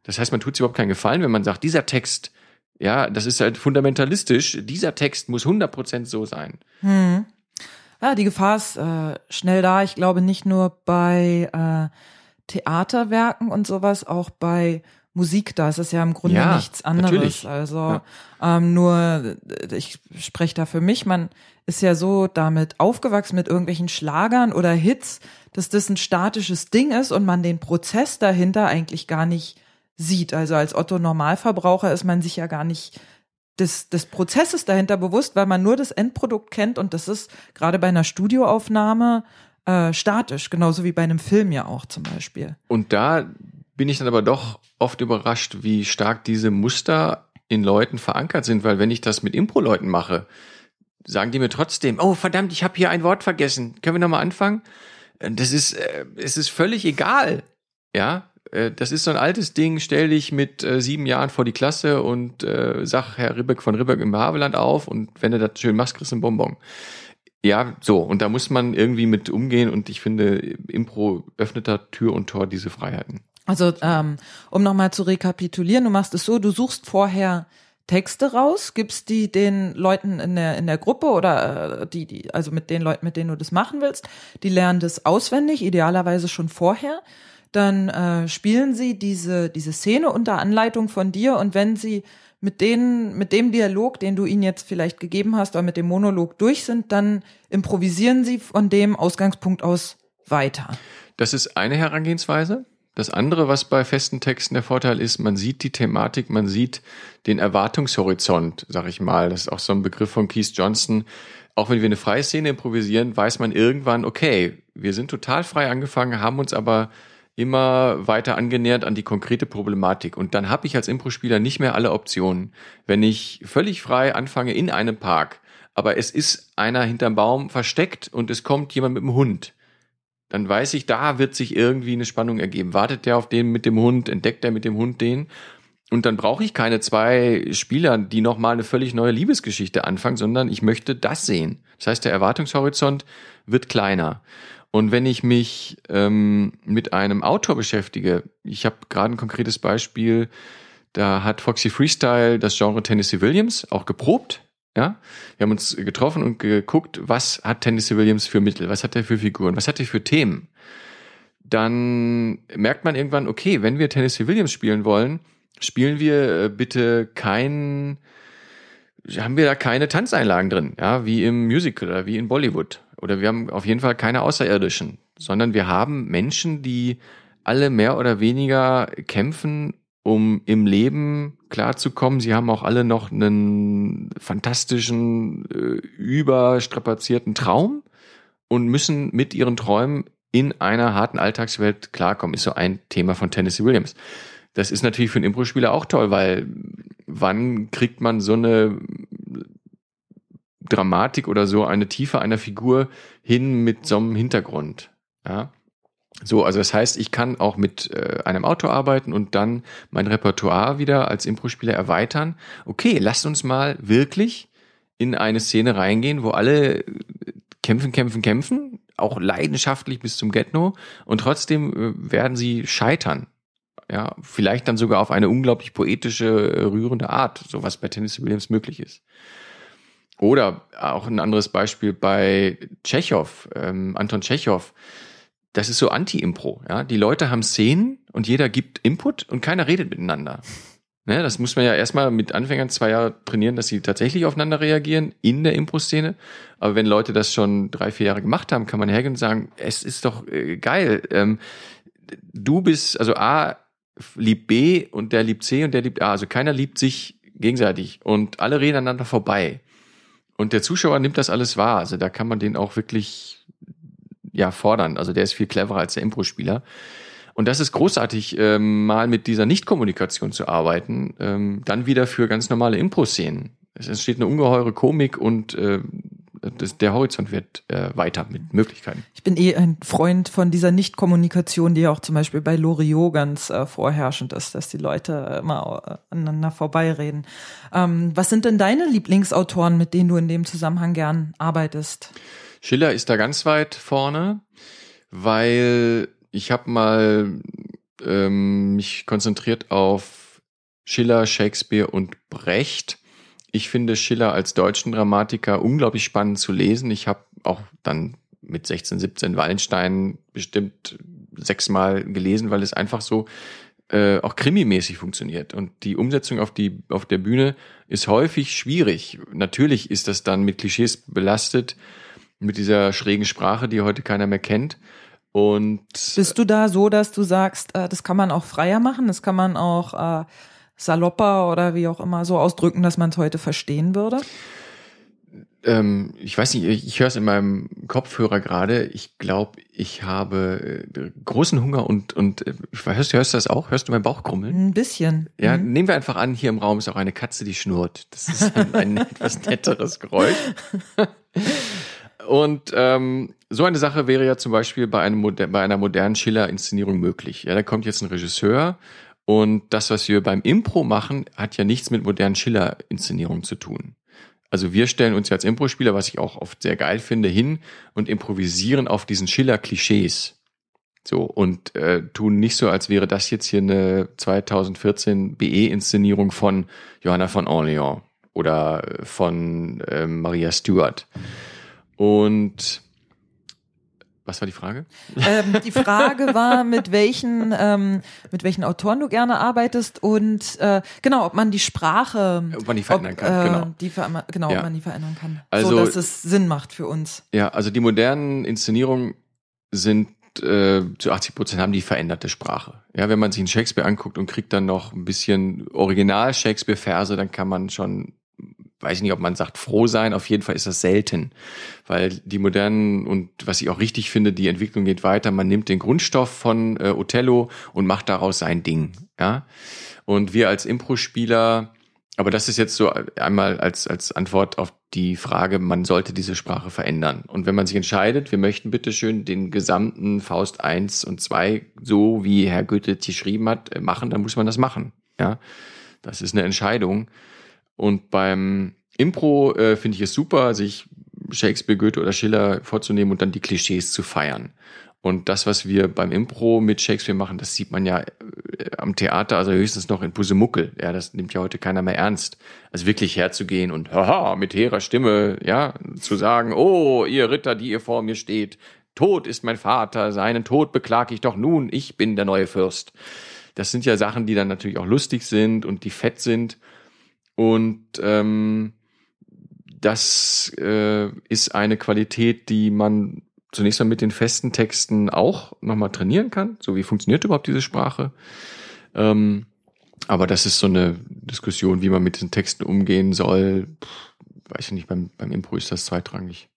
Das heißt, man tut sich überhaupt keinen Gefallen, wenn man sagt, dieser Text, ja, das ist halt fundamentalistisch, dieser Text muss 100% so sein. Hm. Ja, die Gefahr ist äh, schnell da. Ich glaube nicht nur bei äh, Theaterwerken und sowas, auch bei Musik da ist es ja im Grunde ja, nichts anderes. Natürlich. Also ja. ähm, nur, ich spreche da für mich, man ist ja so damit aufgewachsen mit irgendwelchen Schlagern oder Hits, dass das ein statisches Ding ist und man den Prozess dahinter eigentlich gar nicht sieht. Also als Otto Normalverbraucher ist man sich ja gar nicht des, des Prozesses dahinter bewusst, weil man nur das Endprodukt kennt und das ist gerade bei einer Studioaufnahme äh, statisch, genauso wie bei einem Film ja auch zum Beispiel. Und da bin ich dann aber doch oft überrascht, wie stark diese Muster in Leuten verankert sind, weil wenn ich das mit Impro-Leuten mache, sagen die mir trotzdem, oh verdammt, ich habe hier ein Wort vergessen. Können wir nochmal anfangen? Das ist, äh, es ist völlig egal. Ja, äh, das ist so ein altes Ding, stell dich mit äh, sieben Jahren vor die Klasse und äh, sag Herr Ribbeck von Ribbeck im Havelland auf und wenn du das schön machst, kriegst du ein Bonbon. Ja, so, und da muss man irgendwie mit umgehen und ich finde, Impro öffnet da Tür und Tor diese Freiheiten. Also, ähm, um nochmal zu rekapitulieren, du machst es so, du suchst vorher Texte raus, gibst die den Leuten in der, in der Gruppe oder äh, die, die, also mit den Leuten, mit denen du das machen willst, die lernen das auswendig, idealerweise schon vorher. Dann äh, spielen sie diese, diese Szene unter Anleitung von dir und wenn sie mit denen, mit dem Dialog, den du ihnen jetzt vielleicht gegeben hast, oder mit dem Monolog durch sind, dann improvisieren sie von dem Ausgangspunkt aus weiter. Das ist eine Herangehensweise. Das andere, was bei festen Texten der Vorteil ist, man sieht die Thematik, man sieht den Erwartungshorizont, sag ich mal. Das ist auch so ein Begriff von Keith Johnson. Auch wenn wir eine freie Szene improvisieren, weiß man irgendwann, okay, wir sind total frei angefangen, haben uns aber immer weiter angenähert an die konkrete Problematik. Und dann habe ich als Impro-Spieler nicht mehr alle Optionen. Wenn ich völlig frei anfange in einem Park, aber es ist einer hinterm Baum versteckt und es kommt jemand mit dem Hund dann weiß ich, da wird sich irgendwie eine Spannung ergeben. Wartet der auf den mit dem Hund, entdeckt er mit dem Hund den? Und dann brauche ich keine zwei Spieler, die nochmal eine völlig neue Liebesgeschichte anfangen, sondern ich möchte das sehen. Das heißt, der Erwartungshorizont wird kleiner. Und wenn ich mich ähm, mit einem Autor beschäftige, ich habe gerade ein konkretes Beispiel, da hat Foxy Freestyle das Genre Tennessee Williams auch geprobt. Ja, wir haben uns getroffen und geguckt, was hat Tennessee Williams für Mittel, was hat er für Figuren, was hat er für Themen. Dann merkt man irgendwann, okay, wenn wir Tennessee Williams spielen wollen, spielen wir äh, bitte kein, haben wir da keine Tanzeinlagen drin, ja, wie im Musical oder wie in Bollywood. Oder wir haben auf jeden Fall keine Außerirdischen, sondern wir haben Menschen, die alle mehr oder weniger kämpfen, um im Leben klarzukommen. Sie haben auch alle noch einen fantastischen, äh, überstrapazierten Traum und müssen mit ihren Träumen in einer harten Alltagswelt klarkommen. Ist so ein Thema von Tennessee Williams. Das ist natürlich für einen Impro-Spieler auch toll, weil wann kriegt man so eine Dramatik oder so eine Tiefe einer Figur hin mit so einem Hintergrund? Ja. So, also das heißt, ich kann auch mit äh, einem Autor arbeiten und dann mein Repertoire wieder als Impro-Spieler erweitern. Okay, lasst uns mal wirklich in eine Szene reingehen, wo alle kämpfen, kämpfen, kämpfen, auch leidenschaftlich bis zum Get-No und trotzdem äh, werden sie scheitern. Ja, vielleicht dann sogar auf eine unglaublich poetische, äh, rührende Art, so was bei Tennessee Williams möglich ist. Oder auch ein anderes Beispiel bei Tschechow, ähm, Anton Tschechow. Das ist so Anti-Impro. Ja? Die Leute haben Szenen und jeder gibt Input und keiner redet miteinander. Ne, das muss man ja erstmal mit Anfängern zwei Jahre trainieren, dass sie tatsächlich aufeinander reagieren in der Impro-Szene. Aber wenn Leute das schon drei, vier Jahre gemacht haben, kann man hergehen und sagen, es ist doch äh, geil. Ähm, du bist, also A liebt B und der liebt C und der liebt A. Also keiner liebt sich gegenseitig und alle reden aneinander vorbei. Und der Zuschauer nimmt das alles wahr. Also da kann man den auch wirklich ja fordern. Also der ist viel cleverer als der Impro-Spieler. Und das ist großartig, ähm, mal mit dieser Nichtkommunikation zu arbeiten, ähm, dann wieder für ganz normale Impro-Szenen. Es entsteht eine ungeheure Komik und äh, das, der Horizont wird äh, weiter mit Möglichkeiten. Ich bin eh ein Freund von dieser Nichtkommunikation, die ja auch zum Beispiel bei Loriot ganz äh, vorherrschend ist, dass die Leute immer äh, aneinander vorbeireden. Ähm, was sind denn deine Lieblingsautoren, mit denen du in dem Zusammenhang gern arbeitest? Schiller ist da ganz weit vorne, weil ich habe mal ähm, mich konzentriert auf Schiller, Shakespeare und Brecht. Ich finde Schiller als deutschen Dramatiker unglaublich spannend zu lesen. Ich habe auch dann mit 16, 17 Wallenstein bestimmt sechsmal gelesen, weil es einfach so äh, auch krimimäßig funktioniert. Und die Umsetzung auf, die, auf der Bühne ist häufig schwierig. Natürlich ist das dann mit Klischees belastet, mit dieser schrägen Sprache, die heute keiner mehr kennt. Und bist du da so, dass du sagst, äh, das kann man auch freier machen, das kann man auch äh, salopper oder wie auch immer so ausdrücken, dass man es heute verstehen würde? Ähm, ich weiß nicht, ich, ich höre es in meinem Kopfhörer gerade. Ich glaube, ich habe äh, großen Hunger und und äh, hörst, hörst du das auch? Hörst du meinen Bauch krummeln? Ein bisschen. Ja, mhm. nehmen wir einfach an, hier im Raum ist auch eine Katze, die schnurrt. Das ist ein, ein [LAUGHS] etwas netteres Geräusch. [LAUGHS] Und ähm, so eine Sache wäre ja zum Beispiel bei, einem, bei einer modernen Schiller-Inszenierung möglich. Ja, da kommt jetzt ein Regisseur und das, was wir beim Impro machen, hat ja nichts mit modernen Schiller-Inszenierungen zu tun. Also wir stellen uns ja als Impro-Spieler, was ich auch oft sehr geil finde, hin und improvisieren auf diesen Schiller-Klischees. So, und äh, tun nicht so, als wäre das jetzt hier eine 2014 BE-Inszenierung von Johanna von Orleans oder von äh, Maria Stuart. Und was war die Frage? Ähm, die Frage war, mit welchen, ähm, mit welchen Autoren du gerne arbeitest und äh, genau, ob man die Sprache, ob man die verändern ob, kann, äh, genau, die ver genau, ja. ob man die verändern kann, also, so dass es Sinn macht für uns. Ja, also die modernen Inszenierungen sind äh, zu 80 Prozent haben die veränderte Sprache. Ja, wenn man sich einen Shakespeare anguckt und kriegt dann noch ein bisschen Original Shakespeare Verse, dann kann man schon weiß ich nicht, ob man sagt froh sein, auf jeden Fall ist das selten, weil die modernen und was ich auch richtig finde, die Entwicklung geht weiter, man nimmt den Grundstoff von äh, Othello und macht daraus sein Ding, ja? Und wir als Impro-Spieler, aber das ist jetzt so einmal als als Antwort auf die Frage, man sollte diese Sprache verändern. Und wenn man sich entscheidet, wir möchten bitte schön den gesamten Faust 1 und 2 so wie Herr Goethe geschrieben hat, äh, machen, dann muss man das machen, ja? Das ist eine Entscheidung. Und beim Impro äh, finde ich es super. Also ich Shakespeare, Goethe oder Schiller vorzunehmen und dann die Klischees zu feiern. Und das, was wir beim Impro mit Shakespeare machen, das sieht man ja äh, am Theater, also höchstens noch in Pusemuckel. Ja, das nimmt ja heute keiner mehr ernst. Also wirklich herzugehen und haha, mit hehrer Stimme, ja, zu sagen, oh, ihr Ritter, die ihr vor mir steht, Tod ist mein Vater, seinen Tod beklag ich doch nun, ich bin der neue Fürst. Das sind ja Sachen, die dann natürlich auch lustig sind und die fett sind. Und ähm, das äh, ist eine Qualität, die man zunächst mal mit den festen Texten auch nochmal trainieren kann. So wie funktioniert überhaupt diese Sprache? Ähm, aber das ist so eine Diskussion, wie man mit den Texten umgehen soll. Puh, weiß ich nicht, beim, beim Impro ist das zweitrangig.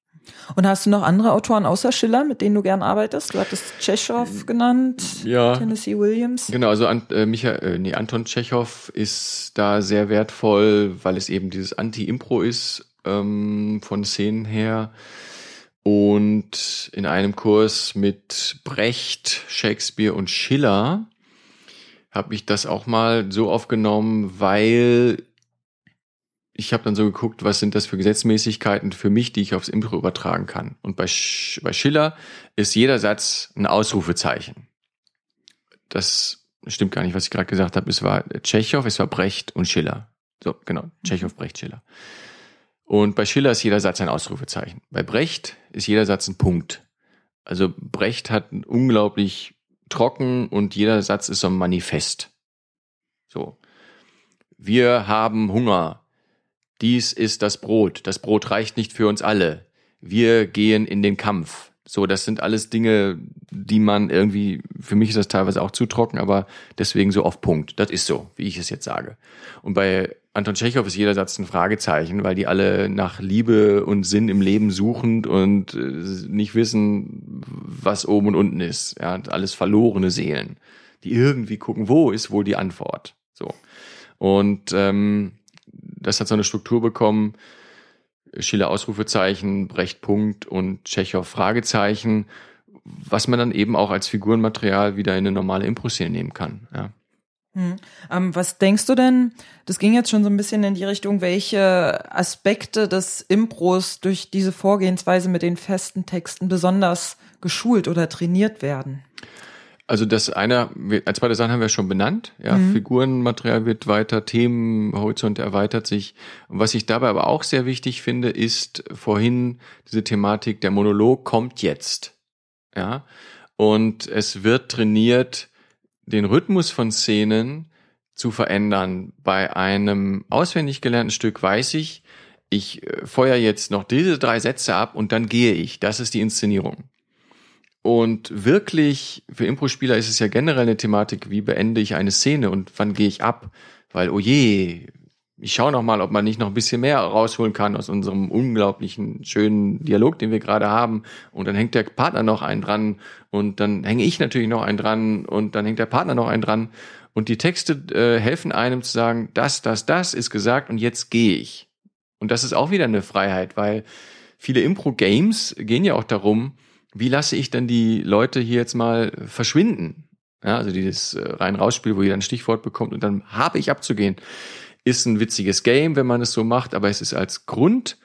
Und hast du noch andere Autoren außer Schiller, mit denen du gern arbeitest? Du hattest Tschechow genannt, ja, Tennessee Williams. Genau, also an, äh, Michael, äh, nee, Anton Tschechow ist da sehr wertvoll, weil es eben dieses Anti-Impro ist ähm, von Szenen her. Und in einem Kurs mit Brecht, Shakespeare und Schiller habe ich das auch mal so aufgenommen, weil ich habe dann so geguckt, was sind das für Gesetzmäßigkeiten für mich, die ich aufs Impro übertragen kann. Und bei, Sch bei Schiller ist jeder Satz ein Ausrufezeichen. Das stimmt gar nicht, was ich gerade gesagt habe. Es war Tschechow, es war Brecht und Schiller. So, genau, Tschechow, Brecht, Schiller. Und bei Schiller ist jeder Satz ein Ausrufezeichen. Bei Brecht ist jeder Satz ein Punkt. Also Brecht hat unglaublich trocken und jeder Satz ist so ein Manifest. So. Wir haben Hunger. Dies ist das Brot. Das Brot reicht nicht für uns alle. Wir gehen in den Kampf. So, das sind alles Dinge, die man irgendwie, für mich ist das teilweise auch zu trocken, aber deswegen so auf Punkt. Das ist so, wie ich es jetzt sage. Und bei Anton Tschechow ist jeder Satz ein Fragezeichen, weil die alle nach Liebe und Sinn im Leben suchend und äh, nicht wissen, was oben und unten ist. Ja, alles verlorene Seelen, die irgendwie gucken, wo ist wohl die Antwort. So. Und ähm, das hat so eine Struktur bekommen, Schiller Ausrufezeichen, Brecht Punkt und Tschechow Fragezeichen, was man dann eben auch als Figurenmaterial wieder in eine normale Impro-Szene nehmen kann. Ja. Hm. Ähm, was denkst du denn? Das ging jetzt schon so ein bisschen in die Richtung, welche Aspekte des Impros durch diese Vorgehensweise mit den festen Texten besonders geschult oder trainiert werden? Also das eine, als zweite Sachen haben wir schon benannt. Ja, mhm. Figurenmaterial wird weiter, Themenhorizont erweitert sich. Und was ich dabei aber auch sehr wichtig finde, ist vorhin diese Thematik, der Monolog kommt jetzt. Ja, und es wird trainiert, den Rhythmus von Szenen zu verändern. Bei einem auswendig gelernten Stück weiß ich, ich äh, feuer jetzt noch diese drei Sätze ab und dann gehe ich. Das ist die Inszenierung. Und wirklich, für Impro-Spieler ist es ja generell eine Thematik, wie beende ich eine Szene und wann gehe ich ab? Weil, oh je, ich schaue noch mal, ob man nicht noch ein bisschen mehr rausholen kann aus unserem unglaublichen, schönen Dialog, den wir gerade haben. Und dann hängt der Partner noch einen dran und dann hänge ich natürlich noch einen dran und dann hängt der Partner noch einen dran. Und die Texte äh, helfen einem zu sagen, das, das, das ist gesagt und jetzt gehe ich. Und das ist auch wieder eine Freiheit, weil viele Impro-Games gehen ja auch darum, wie lasse ich denn die Leute hier jetzt mal verschwinden? Ja, also dieses äh, rein-raus-Spiel, wo jeder ein Stichwort bekommt und dann habe ich abzugehen, ist ein witziges Game, wenn man es so macht, aber es ist als Grund,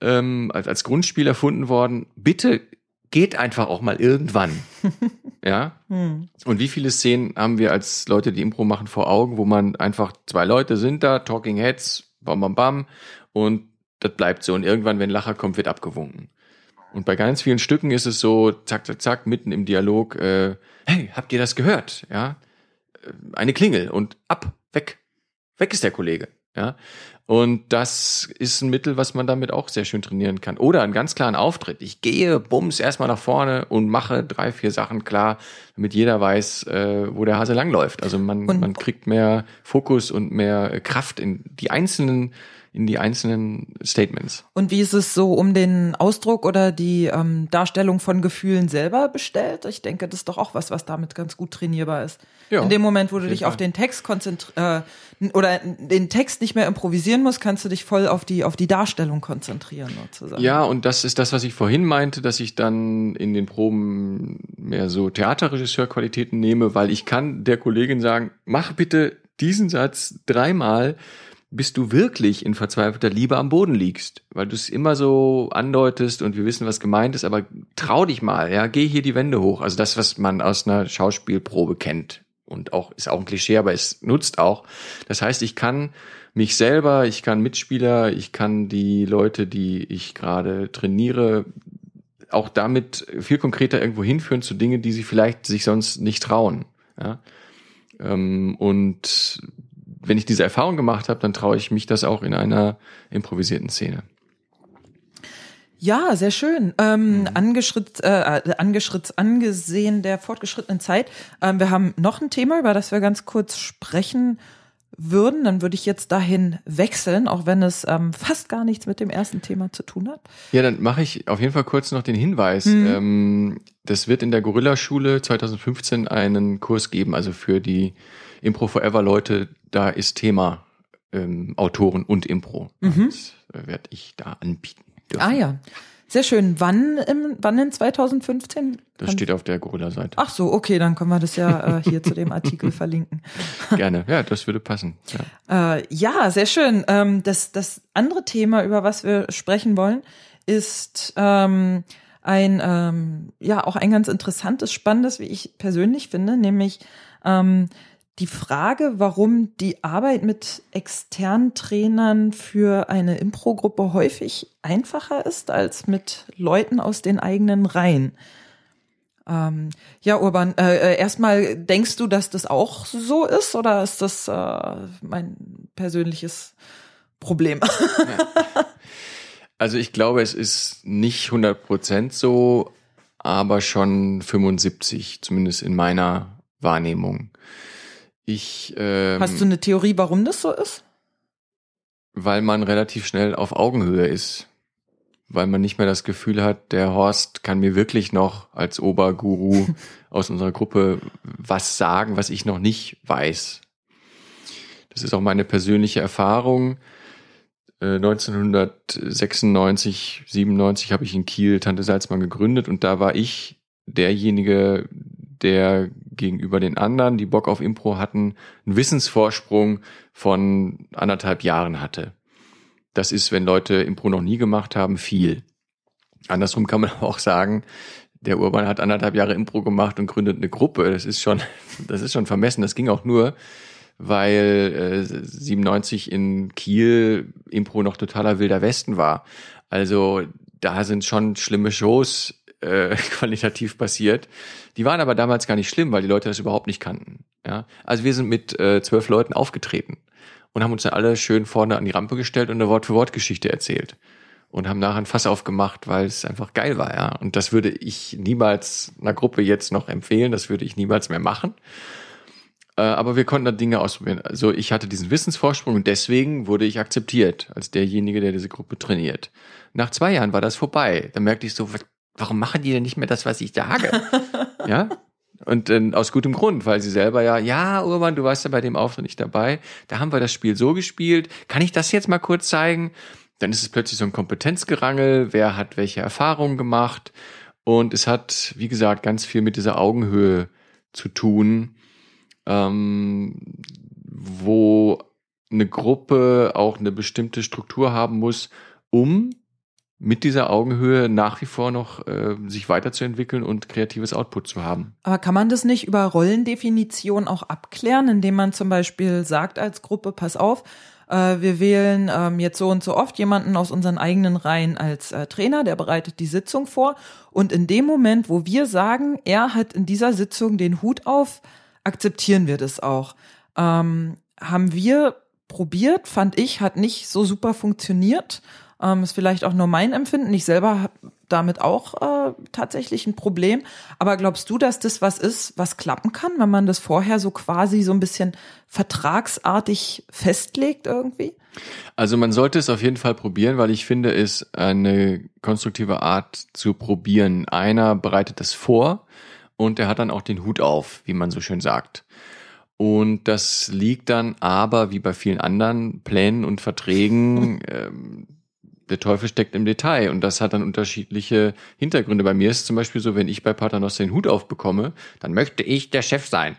ähm, als, als Grundspiel erfunden worden. Bitte geht einfach auch mal irgendwann. [LAUGHS] ja. Hm. Und wie viele Szenen haben wir als Leute, die Impro machen, vor Augen, wo man einfach zwei Leute sind da, Talking Heads, bam, bam, bam, und das bleibt so. Und irgendwann, wenn Lacher kommt, wird abgewunken. Und bei ganz vielen Stücken ist es so, zack, zack, zack, mitten im Dialog, äh, hey, habt ihr das gehört? Ja, äh, eine Klingel und ab, weg, weg ist der Kollege. Ja, und das ist ein Mittel, was man damit auch sehr schön trainieren kann. Oder einen ganz klaren Auftritt. Ich gehe, bums, erstmal nach vorne und mache drei, vier Sachen klar, damit jeder weiß, äh, wo der Hase langläuft. Also man, man kriegt mehr Fokus und mehr Kraft in die einzelnen in die einzelnen Statements. Und wie ist es so um den Ausdruck oder die ähm, Darstellung von Gefühlen selber bestellt? Ich denke, das ist doch auch was, was damit ganz gut trainierbar ist. Ja, in dem Moment, wo du dich Fall. auf den Text konzentrierst äh, oder den Text nicht mehr improvisieren musst, kannst du dich voll auf die auf die Darstellung konzentrieren sozusagen. Ja, und das ist das, was ich vorhin meinte, dass ich dann in den Proben mehr so Theaterregisseurqualitäten nehme, weil ich kann der Kollegin sagen, mach bitte diesen Satz dreimal bis du wirklich in verzweifelter Liebe am Boden liegst, weil du es immer so andeutest und wir wissen, was gemeint ist, aber trau dich mal, ja, geh hier die Wände hoch. Also das, was man aus einer Schauspielprobe kennt und auch ist auch ein Klischee, aber es nutzt auch. Das heißt, ich kann mich selber, ich kann Mitspieler, ich kann die Leute, die ich gerade trainiere, auch damit viel konkreter irgendwo hinführen zu Dingen, die sie vielleicht sich sonst nicht trauen. Ja? Ähm, und wenn ich diese Erfahrung gemacht habe, dann traue ich mich das auch in einer improvisierten Szene. Ja, sehr schön. Ähm, mhm. angeschritt, äh, angeschritt, angesehen der fortgeschrittenen Zeit. Ähm, wir haben noch ein Thema, über das wir ganz kurz sprechen würden. Dann würde ich jetzt dahin wechseln, auch wenn es ähm, [LAUGHS] fast gar nichts mit dem ersten Thema zu tun hat. Ja, dann mache ich auf jeden Fall kurz noch den Hinweis. Mhm. Ähm, das wird in der Gorilla-Schule 2015 einen Kurs geben, also für die Impro Forever Leute, da ist Thema ähm, Autoren und Impro. Mhm. Das werde ich da anbieten. Dürfen. Ah ja. Sehr schön. Wann im, wann in 2015? Das steht auf der Gorilla-Seite. Ach so, okay, dann können wir das ja äh, hier zu dem Artikel [LAUGHS] verlinken. Gerne, ja, das würde passen. Ja, äh, ja sehr schön. Ähm, das, das andere Thema, über was wir sprechen wollen, ist ähm, ein, ähm, ja, auch ein ganz interessantes, spannendes, wie ich persönlich finde, nämlich ähm, die Frage, warum die Arbeit mit externen Trainern für eine Impro-Gruppe häufig einfacher ist als mit Leuten aus den eigenen Reihen. Ähm, ja, Urban, äh, äh erstmal denkst du, dass das auch so ist oder ist das äh, mein persönliches Problem? [LAUGHS] Ja. Also ich glaube, es ist nicht 100 Prozent so, aber schon 75, zumindest in meiner Wahrnehmung. Ich, ähm, Hast du eine Theorie, warum das so ist? Weil man relativ schnell auf Augenhöhe ist. Weil man nicht mehr das Gefühl hat, der Horst kann mir wirklich noch als Oberguru [LAUGHS] aus unserer Gruppe was sagen, was ich noch nicht weiß. Das ist auch meine persönliche Erfahrung. 1996, äh, 97 habe ich in Kiel Tante Salzmann gegründet und da war ich derjenige, der gegenüber den anderen, die Bock auf Impro hatten, einen Wissensvorsprung von anderthalb Jahren hatte. Das ist, wenn Leute Impro noch nie gemacht haben, viel. Andersrum kann man [LAUGHS] auch sagen, der Urban hat anderthalb Jahre Impro gemacht und gründet eine Gruppe. Das ist schon, [LAUGHS] das ist schon vermessen. Das ging auch nur, weil äh, 97 in Kiel Impro noch totaler wilder Westen war. Also da sind schon schlimme Shows äh, [LAUGHS] qualitativ passiert. Die waren aber damals gar nicht schlimm, weil die Leute das überhaupt nicht kannten. Ja? Also wir sind mit äh, zwölf Leuten aufgetreten und haben uns dann alle schön vorne an die Rampe gestellt und eine Wort-für-Wort-Geschichte erzählt. Und haben nachher ein Fass aufgemacht, weil es einfach geil war, ja. Und das würde ich niemals einer Gruppe jetzt noch empfehlen, das würde ich niemals mehr machen. Äh, aber wir konnten da Dinge ausprobieren. Also ich hatte diesen Wissensvorsprung und deswegen wurde ich akzeptiert als derjenige, der diese Gruppe trainiert. Nach zwei Jahren war das vorbei. Da merkte ich so, was warum machen die denn nicht mehr das, was ich sage? [LAUGHS] ja? Und äh, aus gutem Grund, weil sie selber ja, ja, Urban, du warst ja bei dem Auftritt nicht dabei. Da haben wir das Spiel so gespielt. Kann ich das jetzt mal kurz zeigen? Dann ist es plötzlich so ein Kompetenzgerangel. Wer hat welche Erfahrungen gemacht? Und es hat, wie gesagt, ganz viel mit dieser Augenhöhe zu tun, ähm, wo eine Gruppe auch eine bestimmte Struktur haben muss, um mit dieser Augenhöhe nach wie vor noch äh, sich weiterzuentwickeln und kreatives Output zu haben. Aber kann man das nicht über Rollendefinition auch abklären, indem man zum Beispiel sagt als Gruppe, pass auf, äh, wir wählen ähm, jetzt so und so oft jemanden aus unseren eigenen Reihen als äh, Trainer, der bereitet die Sitzung vor. Und in dem Moment, wo wir sagen, er hat in dieser Sitzung den Hut auf, akzeptieren wir das auch. Ähm, haben wir probiert, fand ich, hat nicht so super funktioniert. Ähm, ist vielleicht auch nur mein Empfinden. Ich selber habe damit auch äh, tatsächlich ein Problem. Aber glaubst du, dass das was ist, was klappen kann, wenn man das vorher so quasi so ein bisschen vertragsartig festlegt irgendwie? Also man sollte es auf jeden Fall probieren, weil ich finde, es eine konstruktive Art zu probieren. Einer bereitet das vor und er hat dann auch den Hut auf, wie man so schön sagt. Und das liegt dann aber, wie bei vielen anderen Plänen und Verträgen, [LAUGHS] ähm, der Teufel steckt im Detail und das hat dann unterschiedliche Hintergründe. Bei mir ist es zum Beispiel so, wenn ich bei Paternoster den Hut aufbekomme, dann möchte ich der Chef sein.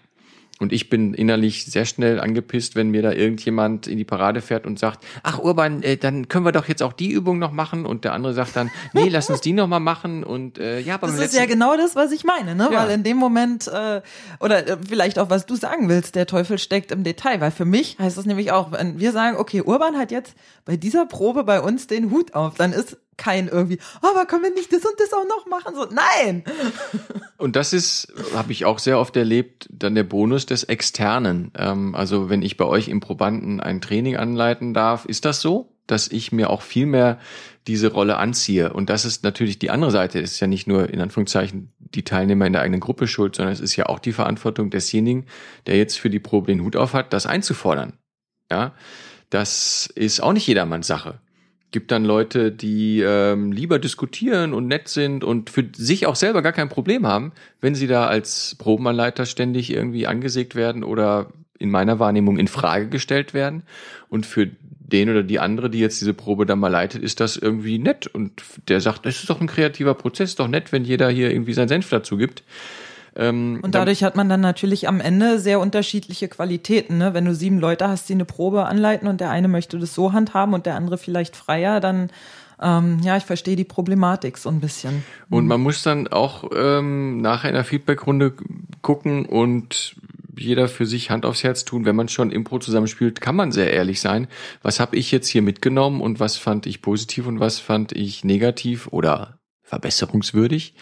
Und ich bin innerlich sehr schnell angepisst, wenn mir da irgendjemand in die Parade fährt und sagt, ach Urban, äh, dann können wir doch jetzt auch die Übung noch machen. Und der andere sagt dann, [LAUGHS] nee, lass uns die noch mal machen. Und äh, ja, aber das ist ja genau das, was ich meine, ne? Ja. Weil in dem Moment äh, oder äh, vielleicht auch was du sagen willst, der Teufel steckt im Detail. Weil für mich heißt das nämlich auch, wenn wir sagen, okay, Urban hat jetzt bei dieser Probe bei uns den Hut auf, dann ist kein irgendwie, aber können wir nicht das und das auch noch machen? So, nein! [LAUGHS] Und das ist, habe ich auch sehr oft erlebt, dann der Bonus des Externen. Ähm, also wenn ich bei euch im Probanden ein Training anleiten darf, ist das so? dass ich mir auch viel mehr diese Rolle anziehe. Und das ist natürlich die andere Seite. Es ist ja nicht nur in Anführungszeichen die Teilnehmer in der eigenen Gruppe schuld, sondern es ist ja auch die Verantwortung desjenigen, der jetzt für die Probe den Hut auf hat, das einzufordern. Ja, das ist auch nicht jedermanns Sache gibt dann Leute, die ähm, lieber diskutieren und nett sind und für sich auch selber gar kein Problem haben, wenn sie da als Probenanleiter ständig irgendwie angesägt werden oder in meiner Wahrnehmung in Frage gestellt werden. Und für den oder die andere, die jetzt diese Probe dann mal leitet, ist das irgendwie nett. Und der sagt, das ist doch ein kreativer Prozess, doch nett, wenn jeder hier irgendwie sein Senf dazu gibt. Ähm, und dadurch hat man dann natürlich am Ende sehr unterschiedliche Qualitäten. Ne? Wenn du sieben Leute hast, die eine Probe anleiten und der eine möchte das so handhaben und der andere vielleicht freier, dann ähm, ja, ich verstehe die Problematik so ein bisschen. Und man muss dann auch ähm, nach einer Feedbackrunde gucken und jeder für sich Hand aufs Herz tun. Wenn man schon Impro zusammenspielt, kann man sehr ehrlich sein. Was habe ich jetzt hier mitgenommen und was fand ich positiv und was fand ich negativ oder verbesserungswürdig?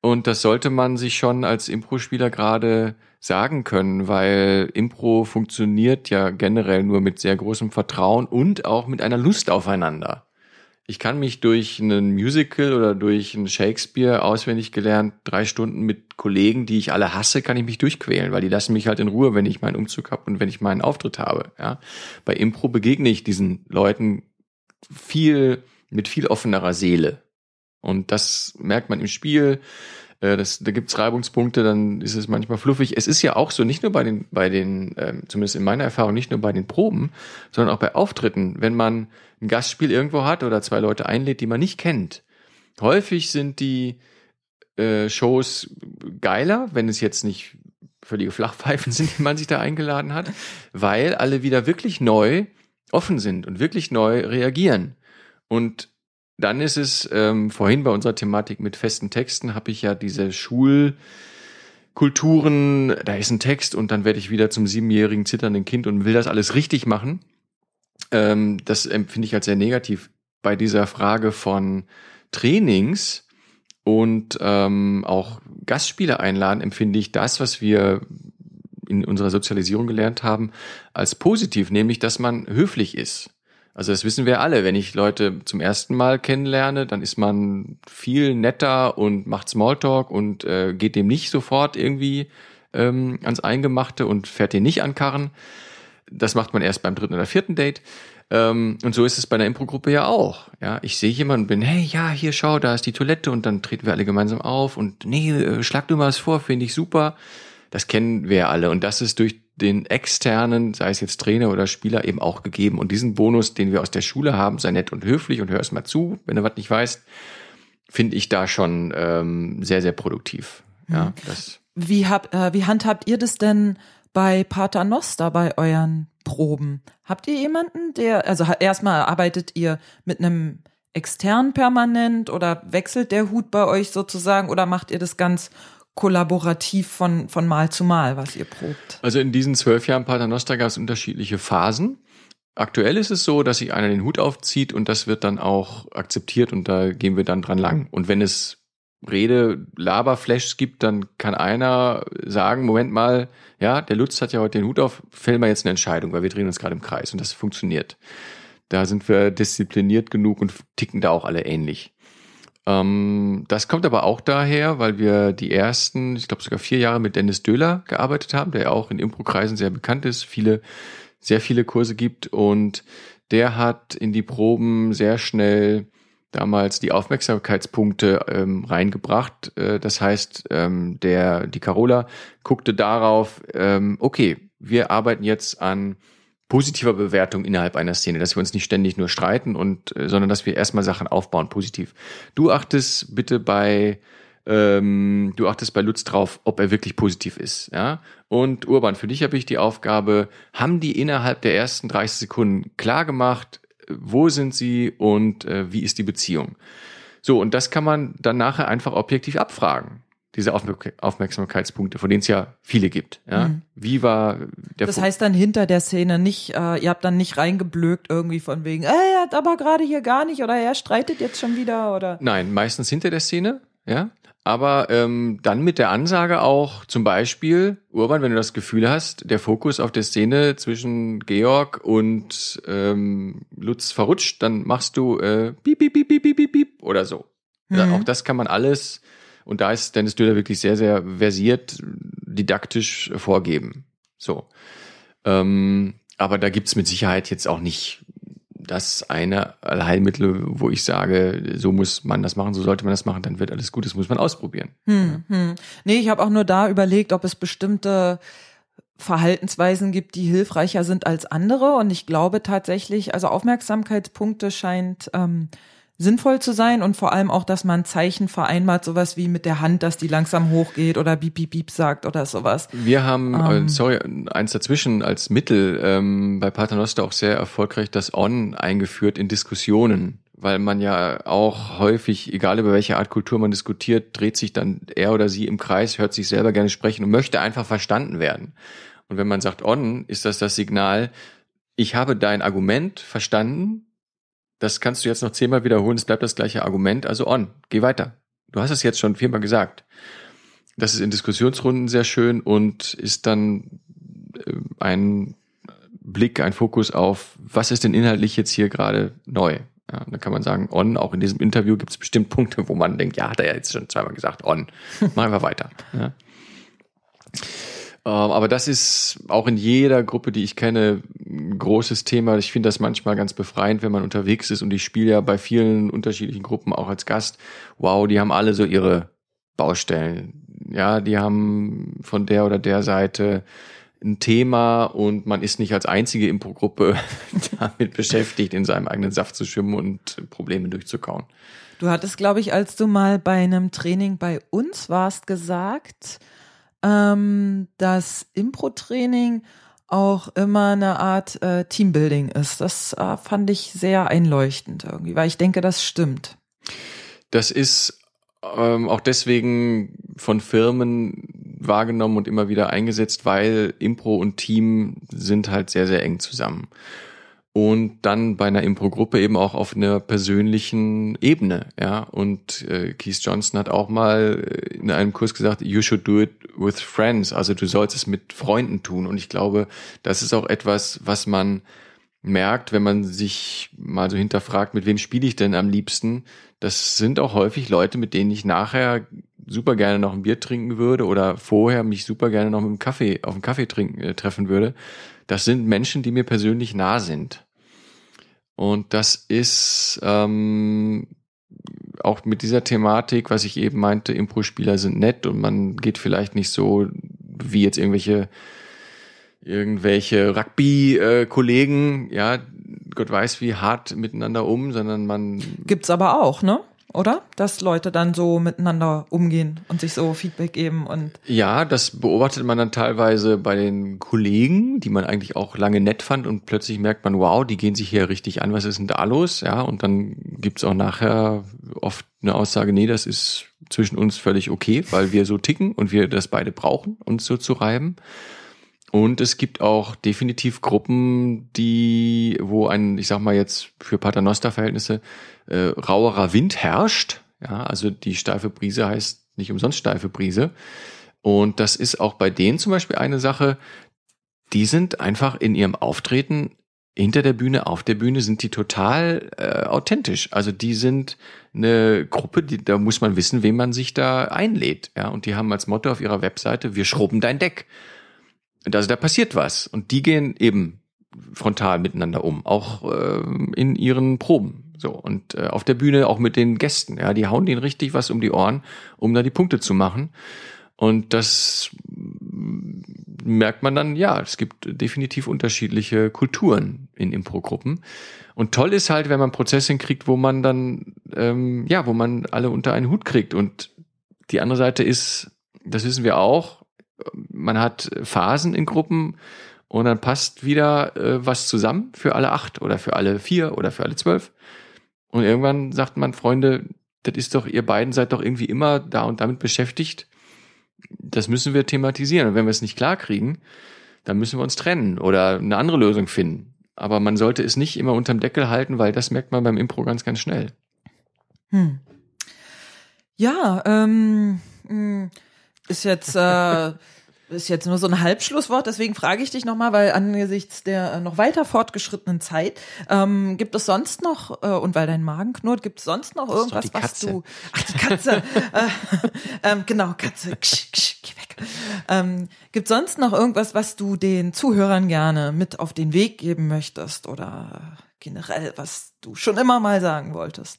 Und das sollte man sich schon als Impro-Spieler gerade sagen können, weil Impro funktioniert ja generell nur mit sehr großem Vertrauen und auch mit einer Lust aufeinander. Ich kann mich durch einen Musical oder durch einen Shakespeare auswendig gelernt, drei Stunden mit Kollegen, die ich alle hasse, kann ich mich durchquälen, weil die lassen mich halt in Ruhe, wenn ich meinen Umzug habe und wenn ich meinen Auftritt habe. Ja? Bei Impro begegne ich diesen Leuten viel mit viel offenerer Seele. Und das merkt man im Spiel. Äh, das, da gibt's Reibungspunkte, dann ist es manchmal fluffig. Es ist ja auch so, nicht nur bei den, bei den, ähm, zumindest in meiner Erfahrung, nicht nur bei den Proben, sondern auch bei Auftritten, wenn man ein Gastspiel irgendwo hat oder zwei Leute einlädt, die man nicht kennt. Häufig sind die äh, Shows geiler, wenn es jetzt nicht völlige Flachpfeifen [LAUGHS] sind, die man sich da eingeladen hat, weil alle wieder wirklich neu offen sind und wirklich neu reagieren. Und dann ist es, ähm, vorhin bei unserer Thematik mit festen Texten, habe ich ja diese Schulkulturen, da ist ein Text und dann werde ich wieder zum siebenjährigen zitternden Kind und will das alles richtig machen. Ähm, das empfinde ich als sehr negativ. Bei dieser Frage von Trainings und ähm, auch Gastspieler einladen, empfinde ich das, was wir in unserer Sozialisierung gelernt haben, als positiv, nämlich dass man höflich ist also das wissen wir alle. Wenn ich Leute zum ersten Mal kennenlerne, dann ist man viel netter und macht Smalltalk und äh, geht dem nicht sofort irgendwie ähm, ans Eingemachte und fährt den nicht an Karren. Das macht man erst beim dritten oder vierten Date. Ähm, und so ist es bei einer Impro-Gruppe ja auch. Ja, ich sehe jemanden und bin, hey, ja, hier schau, da ist die Toilette und dann treten wir alle gemeinsam auf und nee, äh, schlag du mal was vor, finde ich super. Das kennen wir alle und das ist durch den externen, sei es jetzt Trainer oder Spieler, eben auch gegeben. Und diesen Bonus, den wir aus der Schule haben, sei nett und höflich und hör es mal zu, wenn du was nicht weißt, finde ich da schon ähm, sehr, sehr produktiv. Ja, mhm. das. Wie, hab, äh, wie handhabt ihr das denn bei Pater Noster bei euren Proben? Habt ihr jemanden, der, also erstmal arbeitet ihr mit einem extern permanent oder wechselt der Hut bei euch sozusagen oder macht ihr das ganz kollaborativ von, von Mal zu Mal, was ihr probt? Also in diesen zwölf Jahren Paternoster gab es unterschiedliche Phasen. Aktuell ist es so, dass sich einer den Hut aufzieht und das wird dann auch akzeptiert und da gehen wir dann dran lang. Und wenn es Rede, Laberflashs gibt, dann kann einer sagen, Moment mal, ja, der Lutz hat ja heute den Hut auf, fällen wir jetzt eine Entscheidung, weil wir drehen uns gerade im Kreis und das funktioniert. Da sind wir diszipliniert genug und ticken da auch alle ähnlich. Ähm, das kommt aber auch daher, weil wir die ersten, ich glaube sogar vier Jahre mit Dennis Döhler gearbeitet haben, der ja auch in Impro-Kreisen sehr bekannt ist, viele, sehr viele Kurse gibt und der hat in die Proben sehr schnell damals die Aufmerksamkeitspunkte ähm, reingebracht. Äh, das heißt, ähm, der, die Carola guckte darauf, ähm, okay, wir arbeiten jetzt an positiver Bewertung innerhalb einer Szene, dass wir uns nicht ständig nur streiten und, äh, sondern dass wir erstmal Sachen aufbauen, positiv. Du achtest bitte bei ähm, du achtest bei Lutz drauf, ob er wirklich positiv ist. Ja? Und Urban, für dich habe ich die Aufgabe, haben die innerhalb der ersten 30 Sekunden klar gemacht, wo sind sie und äh, wie ist die Beziehung? So, und das kann man dann nachher einfach objektiv abfragen diese Aufmerksamkeitspunkte, von denen es ja viele gibt. Ja? Mhm. Wie war der Das heißt dann hinter der Szene nicht, äh, ihr habt dann nicht reingeblökt irgendwie von wegen, ey, er hat aber gerade hier gar nicht oder er streitet jetzt schon wieder oder. Nein, meistens hinter der Szene, ja. Aber ähm, dann mit der Ansage auch zum Beispiel, Urban, wenn du das Gefühl hast, der Fokus auf der Szene zwischen Georg und ähm, Lutz verrutscht, dann machst du äh, piep, piep, piep, piep, piep, piep oder so. Mhm. Auch das kann man alles und da ist Dennis Döder wirklich sehr, sehr versiert, didaktisch vorgeben. So. Ähm, aber da gibt's mit Sicherheit jetzt auch nicht das eine Allheilmittel, wo ich sage, so muss man das machen, so sollte man das machen, dann wird alles gut, das muss man ausprobieren. Hm, hm. Nee, ich habe auch nur da überlegt, ob es bestimmte Verhaltensweisen gibt, die hilfreicher sind als andere. Und ich glaube tatsächlich, also Aufmerksamkeitspunkte scheint ähm, sinnvoll zu sein und vor allem auch, dass man Zeichen vereinbart, sowas wie mit der Hand, dass die langsam hochgeht oder beep, beep, beep sagt oder sowas. Wir haben, äh, ähm, sorry, eins dazwischen als Mittel ähm, bei Paternoster auch sehr erfolgreich das On eingeführt in Diskussionen, weil man ja auch häufig, egal über welche Art Kultur man diskutiert, dreht sich dann er oder sie im Kreis, hört sich selber gerne sprechen und möchte einfach verstanden werden. Und wenn man sagt On, ist das das Signal, ich habe dein Argument verstanden, das kannst du jetzt noch zehnmal wiederholen, es bleibt das gleiche Argument, also on, geh weiter. Du hast es jetzt schon viermal gesagt. Das ist in Diskussionsrunden sehr schön und ist dann äh, ein Blick, ein Fokus auf, was ist denn inhaltlich jetzt hier gerade neu? Ja, da kann man sagen, on, auch in diesem Interview gibt es bestimmt Punkte, wo man denkt, ja, hat er ja jetzt schon zweimal gesagt, on. Machen wir weiter. Ja. Ähm, aber das ist auch in jeder Gruppe, die ich kenne, ein großes Thema. Ich finde das manchmal ganz befreiend, wenn man unterwegs ist und ich spiele ja bei vielen unterschiedlichen Gruppen auch als Gast. Wow, die haben alle so ihre Baustellen. Ja, die haben von der oder der Seite ein Thema und man ist nicht als einzige Impro-Gruppe [LAUGHS] damit beschäftigt, in seinem eigenen Saft zu schwimmen und Probleme durchzukauen. Du hattest, glaube ich, als du mal bei einem Training bei uns warst, gesagt, ähm, dass Impro-Training auch immer eine Art äh, Teambuilding ist. Das äh, fand ich sehr einleuchtend irgendwie, weil ich denke, das stimmt. Das ist ähm, auch deswegen von Firmen wahrgenommen und immer wieder eingesetzt, weil Impro und Team sind halt sehr, sehr eng zusammen und dann bei einer Impro-Gruppe eben auch auf einer persönlichen Ebene, ja. Und äh, Keith Johnson hat auch mal in einem Kurs gesagt, you should do it with friends, also du sollst es mit Freunden tun. Und ich glaube, das ist auch etwas, was man merkt, wenn man sich mal so hinterfragt, mit wem spiele ich denn am liebsten? Das sind auch häufig Leute, mit denen ich nachher super gerne noch ein Bier trinken würde oder vorher mich super gerne noch mit dem Kaffee auf einen Kaffee trinken äh, treffen würde. Das sind Menschen, die mir persönlich nah sind. Und das ist ähm, auch mit dieser Thematik, was ich eben meinte, Impro-Spieler sind nett und man geht vielleicht nicht so wie jetzt irgendwelche irgendwelche Rugby-Kollegen, ja, Gott weiß wie hart miteinander um, sondern man gibt's aber auch, ne? Oder? Dass Leute dann so miteinander umgehen und sich so Feedback geben und. Ja, das beobachtet man dann teilweise bei den Kollegen, die man eigentlich auch lange nett fand und plötzlich merkt man, wow, die gehen sich hier richtig an, was ist denn da los? Ja, und dann gibt's auch nachher oft eine Aussage, nee, das ist zwischen uns völlig okay, weil wir so ticken und wir das beide brauchen, uns so zu reiben. Und es gibt auch definitiv Gruppen, die, wo ein, ich sag mal jetzt für Paternoster-Verhältnisse, äh, rauerer Wind herrscht. Ja, also die steife Brise heißt nicht umsonst steife Brise. Und das ist auch bei denen zum Beispiel eine Sache, die sind einfach in ihrem Auftreten hinter der Bühne, auf der Bühne sind die total äh, authentisch. Also die sind eine Gruppe, die, da muss man wissen, wem man sich da einlädt. Ja, und die haben als Motto auf ihrer Webseite, wir schrubben dein Deck. Also da passiert was. Und die gehen eben frontal miteinander um, auch äh, in ihren Proben. So, und äh, auf der Bühne auch mit den Gästen. Ja, die hauen denen richtig was um die Ohren, um da die Punkte zu machen. Und das merkt man dann, ja, es gibt definitiv unterschiedliche Kulturen in Impro-Gruppen. Und toll ist halt, wenn man Prozesse kriegt, wo man dann, ähm, ja, wo man alle unter einen Hut kriegt und die andere Seite ist, das wissen wir auch, man hat Phasen in Gruppen und dann passt wieder äh, was zusammen für alle acht oder für alle vier oder für alle zwölf. Und irgendwann sagt man, Freunde, das ist doch, ihr beiden seid doch irgendwie immer da und damit beschäftigt. Das müssen wir thematisieren. Und wenn wir es nicht klar kriegen, dann müssen wir uns trennen oder eine andere Lösung finden. Aber man sollte es nicht immer unterm Deckel halten, weil das merkt man beim Impro ganz, ganz schnell. Hm. Ja, ähm, hm, ist jetzt äh, [LAUGHS] ist jetzt nur so ein Halbschlusswort, deswegen frage ich dich nochmal, weil angesichts der äh, noch weiter fortgeschrittenen Zeit, ähm, gibt es sonst noch, äh, und weil dein Magen knurrt, gibt es sonst noch irgendwas, was du. Ach, die Katze. äh, [LAUGHS] ähm, genau, Katze. Ksch, ksch, geh weg. Ähm, gibt sonst noch irgendwas, was du den Zuhörern gerne mit auf den Weg geben möchtest oder generell, was du schon immer mal sagen wolltest?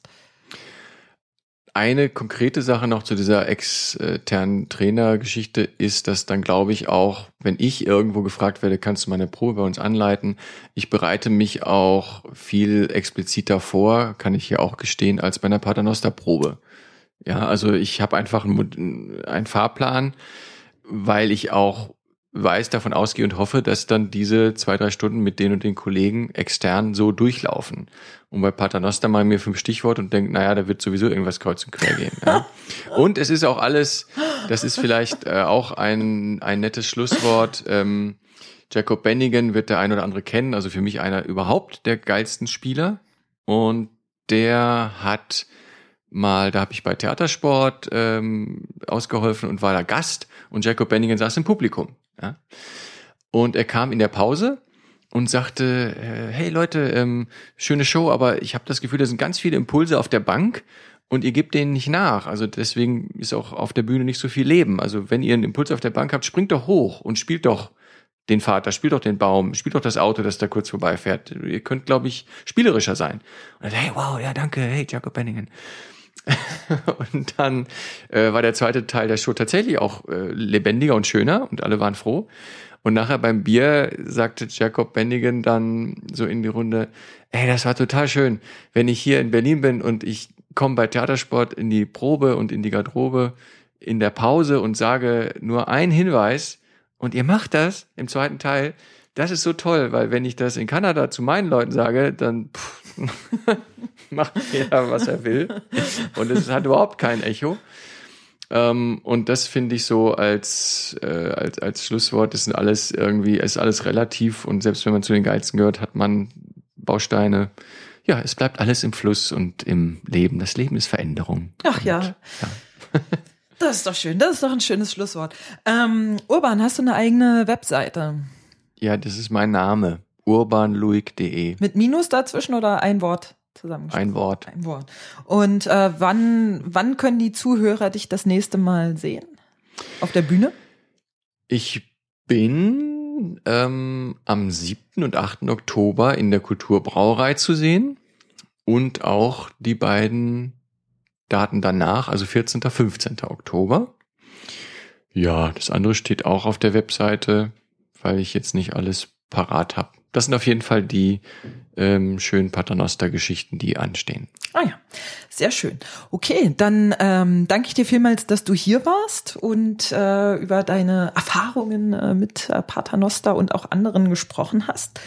Eine konkrete Sache noch zu dieser externen Trainergeschichte ist, dass dann glaube ich auch, wenn ich irgendwo gefragt werde, kannst du meine Probe bei uns anleiten, ich bereite mich auch viel expliziter vor, kann ich hier auch gestehen, als bei einer Paternoster-Probe. Ja, also ich habe einfach einen, einen Fahrplan, weil ich auch weiß, davon ausgehe und hoffe, dass dann diese zwei, drei Stunden mit den und den Kollegen extern so durchlaufen. Und bei Paternoster mal mir fünf Stichworte und denke, naja, da wird sowieso irgendwas kreuz und quer gehen. Ja. [LAUGHS] Und es ist auch alles, das ist vielleicht äh, auch ein, ein nettes Schlusswort. Ähm, Jacob Bennigan wird der ein oder andere kennen, also für mich einer überhaupt der geilsten Spieler. Und der hat mal, da habe ich bei Theatersport ähm, ausgeholfen und war da Gast und Jacob Bennigan saß im Publikum. Ja? Und er kam in der Pause und sagte, äh, hey Leute, ähm, schöne Show, aber ich habe das Gefühl, da sind ganz viele Impulse auf der Bank und ihr gebt denen nicht nach. Also deswegen ist auch auf der Bühne nicht so viel Leben. Also wenn ihr einen Impuls auf der Bank habt, springt doch hoch und spielt doch den Vater, spielt doch den Baum, spielt doch das Auto, das da kurz vorbeifährt. Ihr könnt, glaube ich, spielerischer sein. Und hey, wow, ja, danke, hey, Jacob Benningen. [LAUGHS] und dann äh, war der zweite Teil der Show tatsächlich auch äh, lebendiger und schöner und alle waren froh. Und nachher beim Bier sagte Jacob Bennigan dann so in die Runde, ey, das war total schön, wenn ich hier in Berlin bin und ich komme bei Theatersport in die Probe und in die Garderobe in der Pause und sage nur einen Hinweis und ihr macht das im zweiten Teil, das ist so toll, weil wenn ich das in Kanada zu meinen Leuten sage, dann pff, [LAUGHS] macht jeder, was er will. Und es hat überhaupt kein Echo. Ähm, und das finde ich so als, äh, als, als Schlusswort, das sind alles irgendwie, ist alles relativ und selbst wenn man zu den Geizen gehört, hat man Bausteine. Ja, es bleibt alles im Fluss und im Leben. Das Leben ist Veränderung. Ach und, ja. ja. [LAUGHS] Das ist doch schön. Das ist doch ein schönes Schlusswort. Ähm, Urban, hast du eine eigene Webseite? Ja, das ist mein Name. urbanluig.de. Mit Minus dazwischen oder ein Wort? Ein Wort. Ein Wort. Und äh, wann, wann können die Zuhörer dich das nächste Mal sehen? Auf der Bühne? Ich bin ähm, am 7. und 8. Oktober in der Kulturbrauerei zu sehen und auch die beiden Daten danach, also 14. 15. Oktober. Ja, das andere steht auch auf der Webseite, weil ich jetzt nicht alles parat habe. Das sind auf jeden Fall die ähm, schönen Paternoster-Geschichten, die anstehen. Ah ja, sehr schön. Okay, dann ähm, danke ich dir vielmals, dass du hier warst und äh, über deine Erfahrungen äh, mit äh, Paternoster und auch anderen gesprochen hast.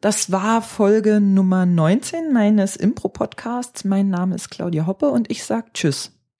Das war Folge Nummer 19 meines Impro-Podcasts. Mein Name ist Claudia Hoppe und ich sag Tschüss.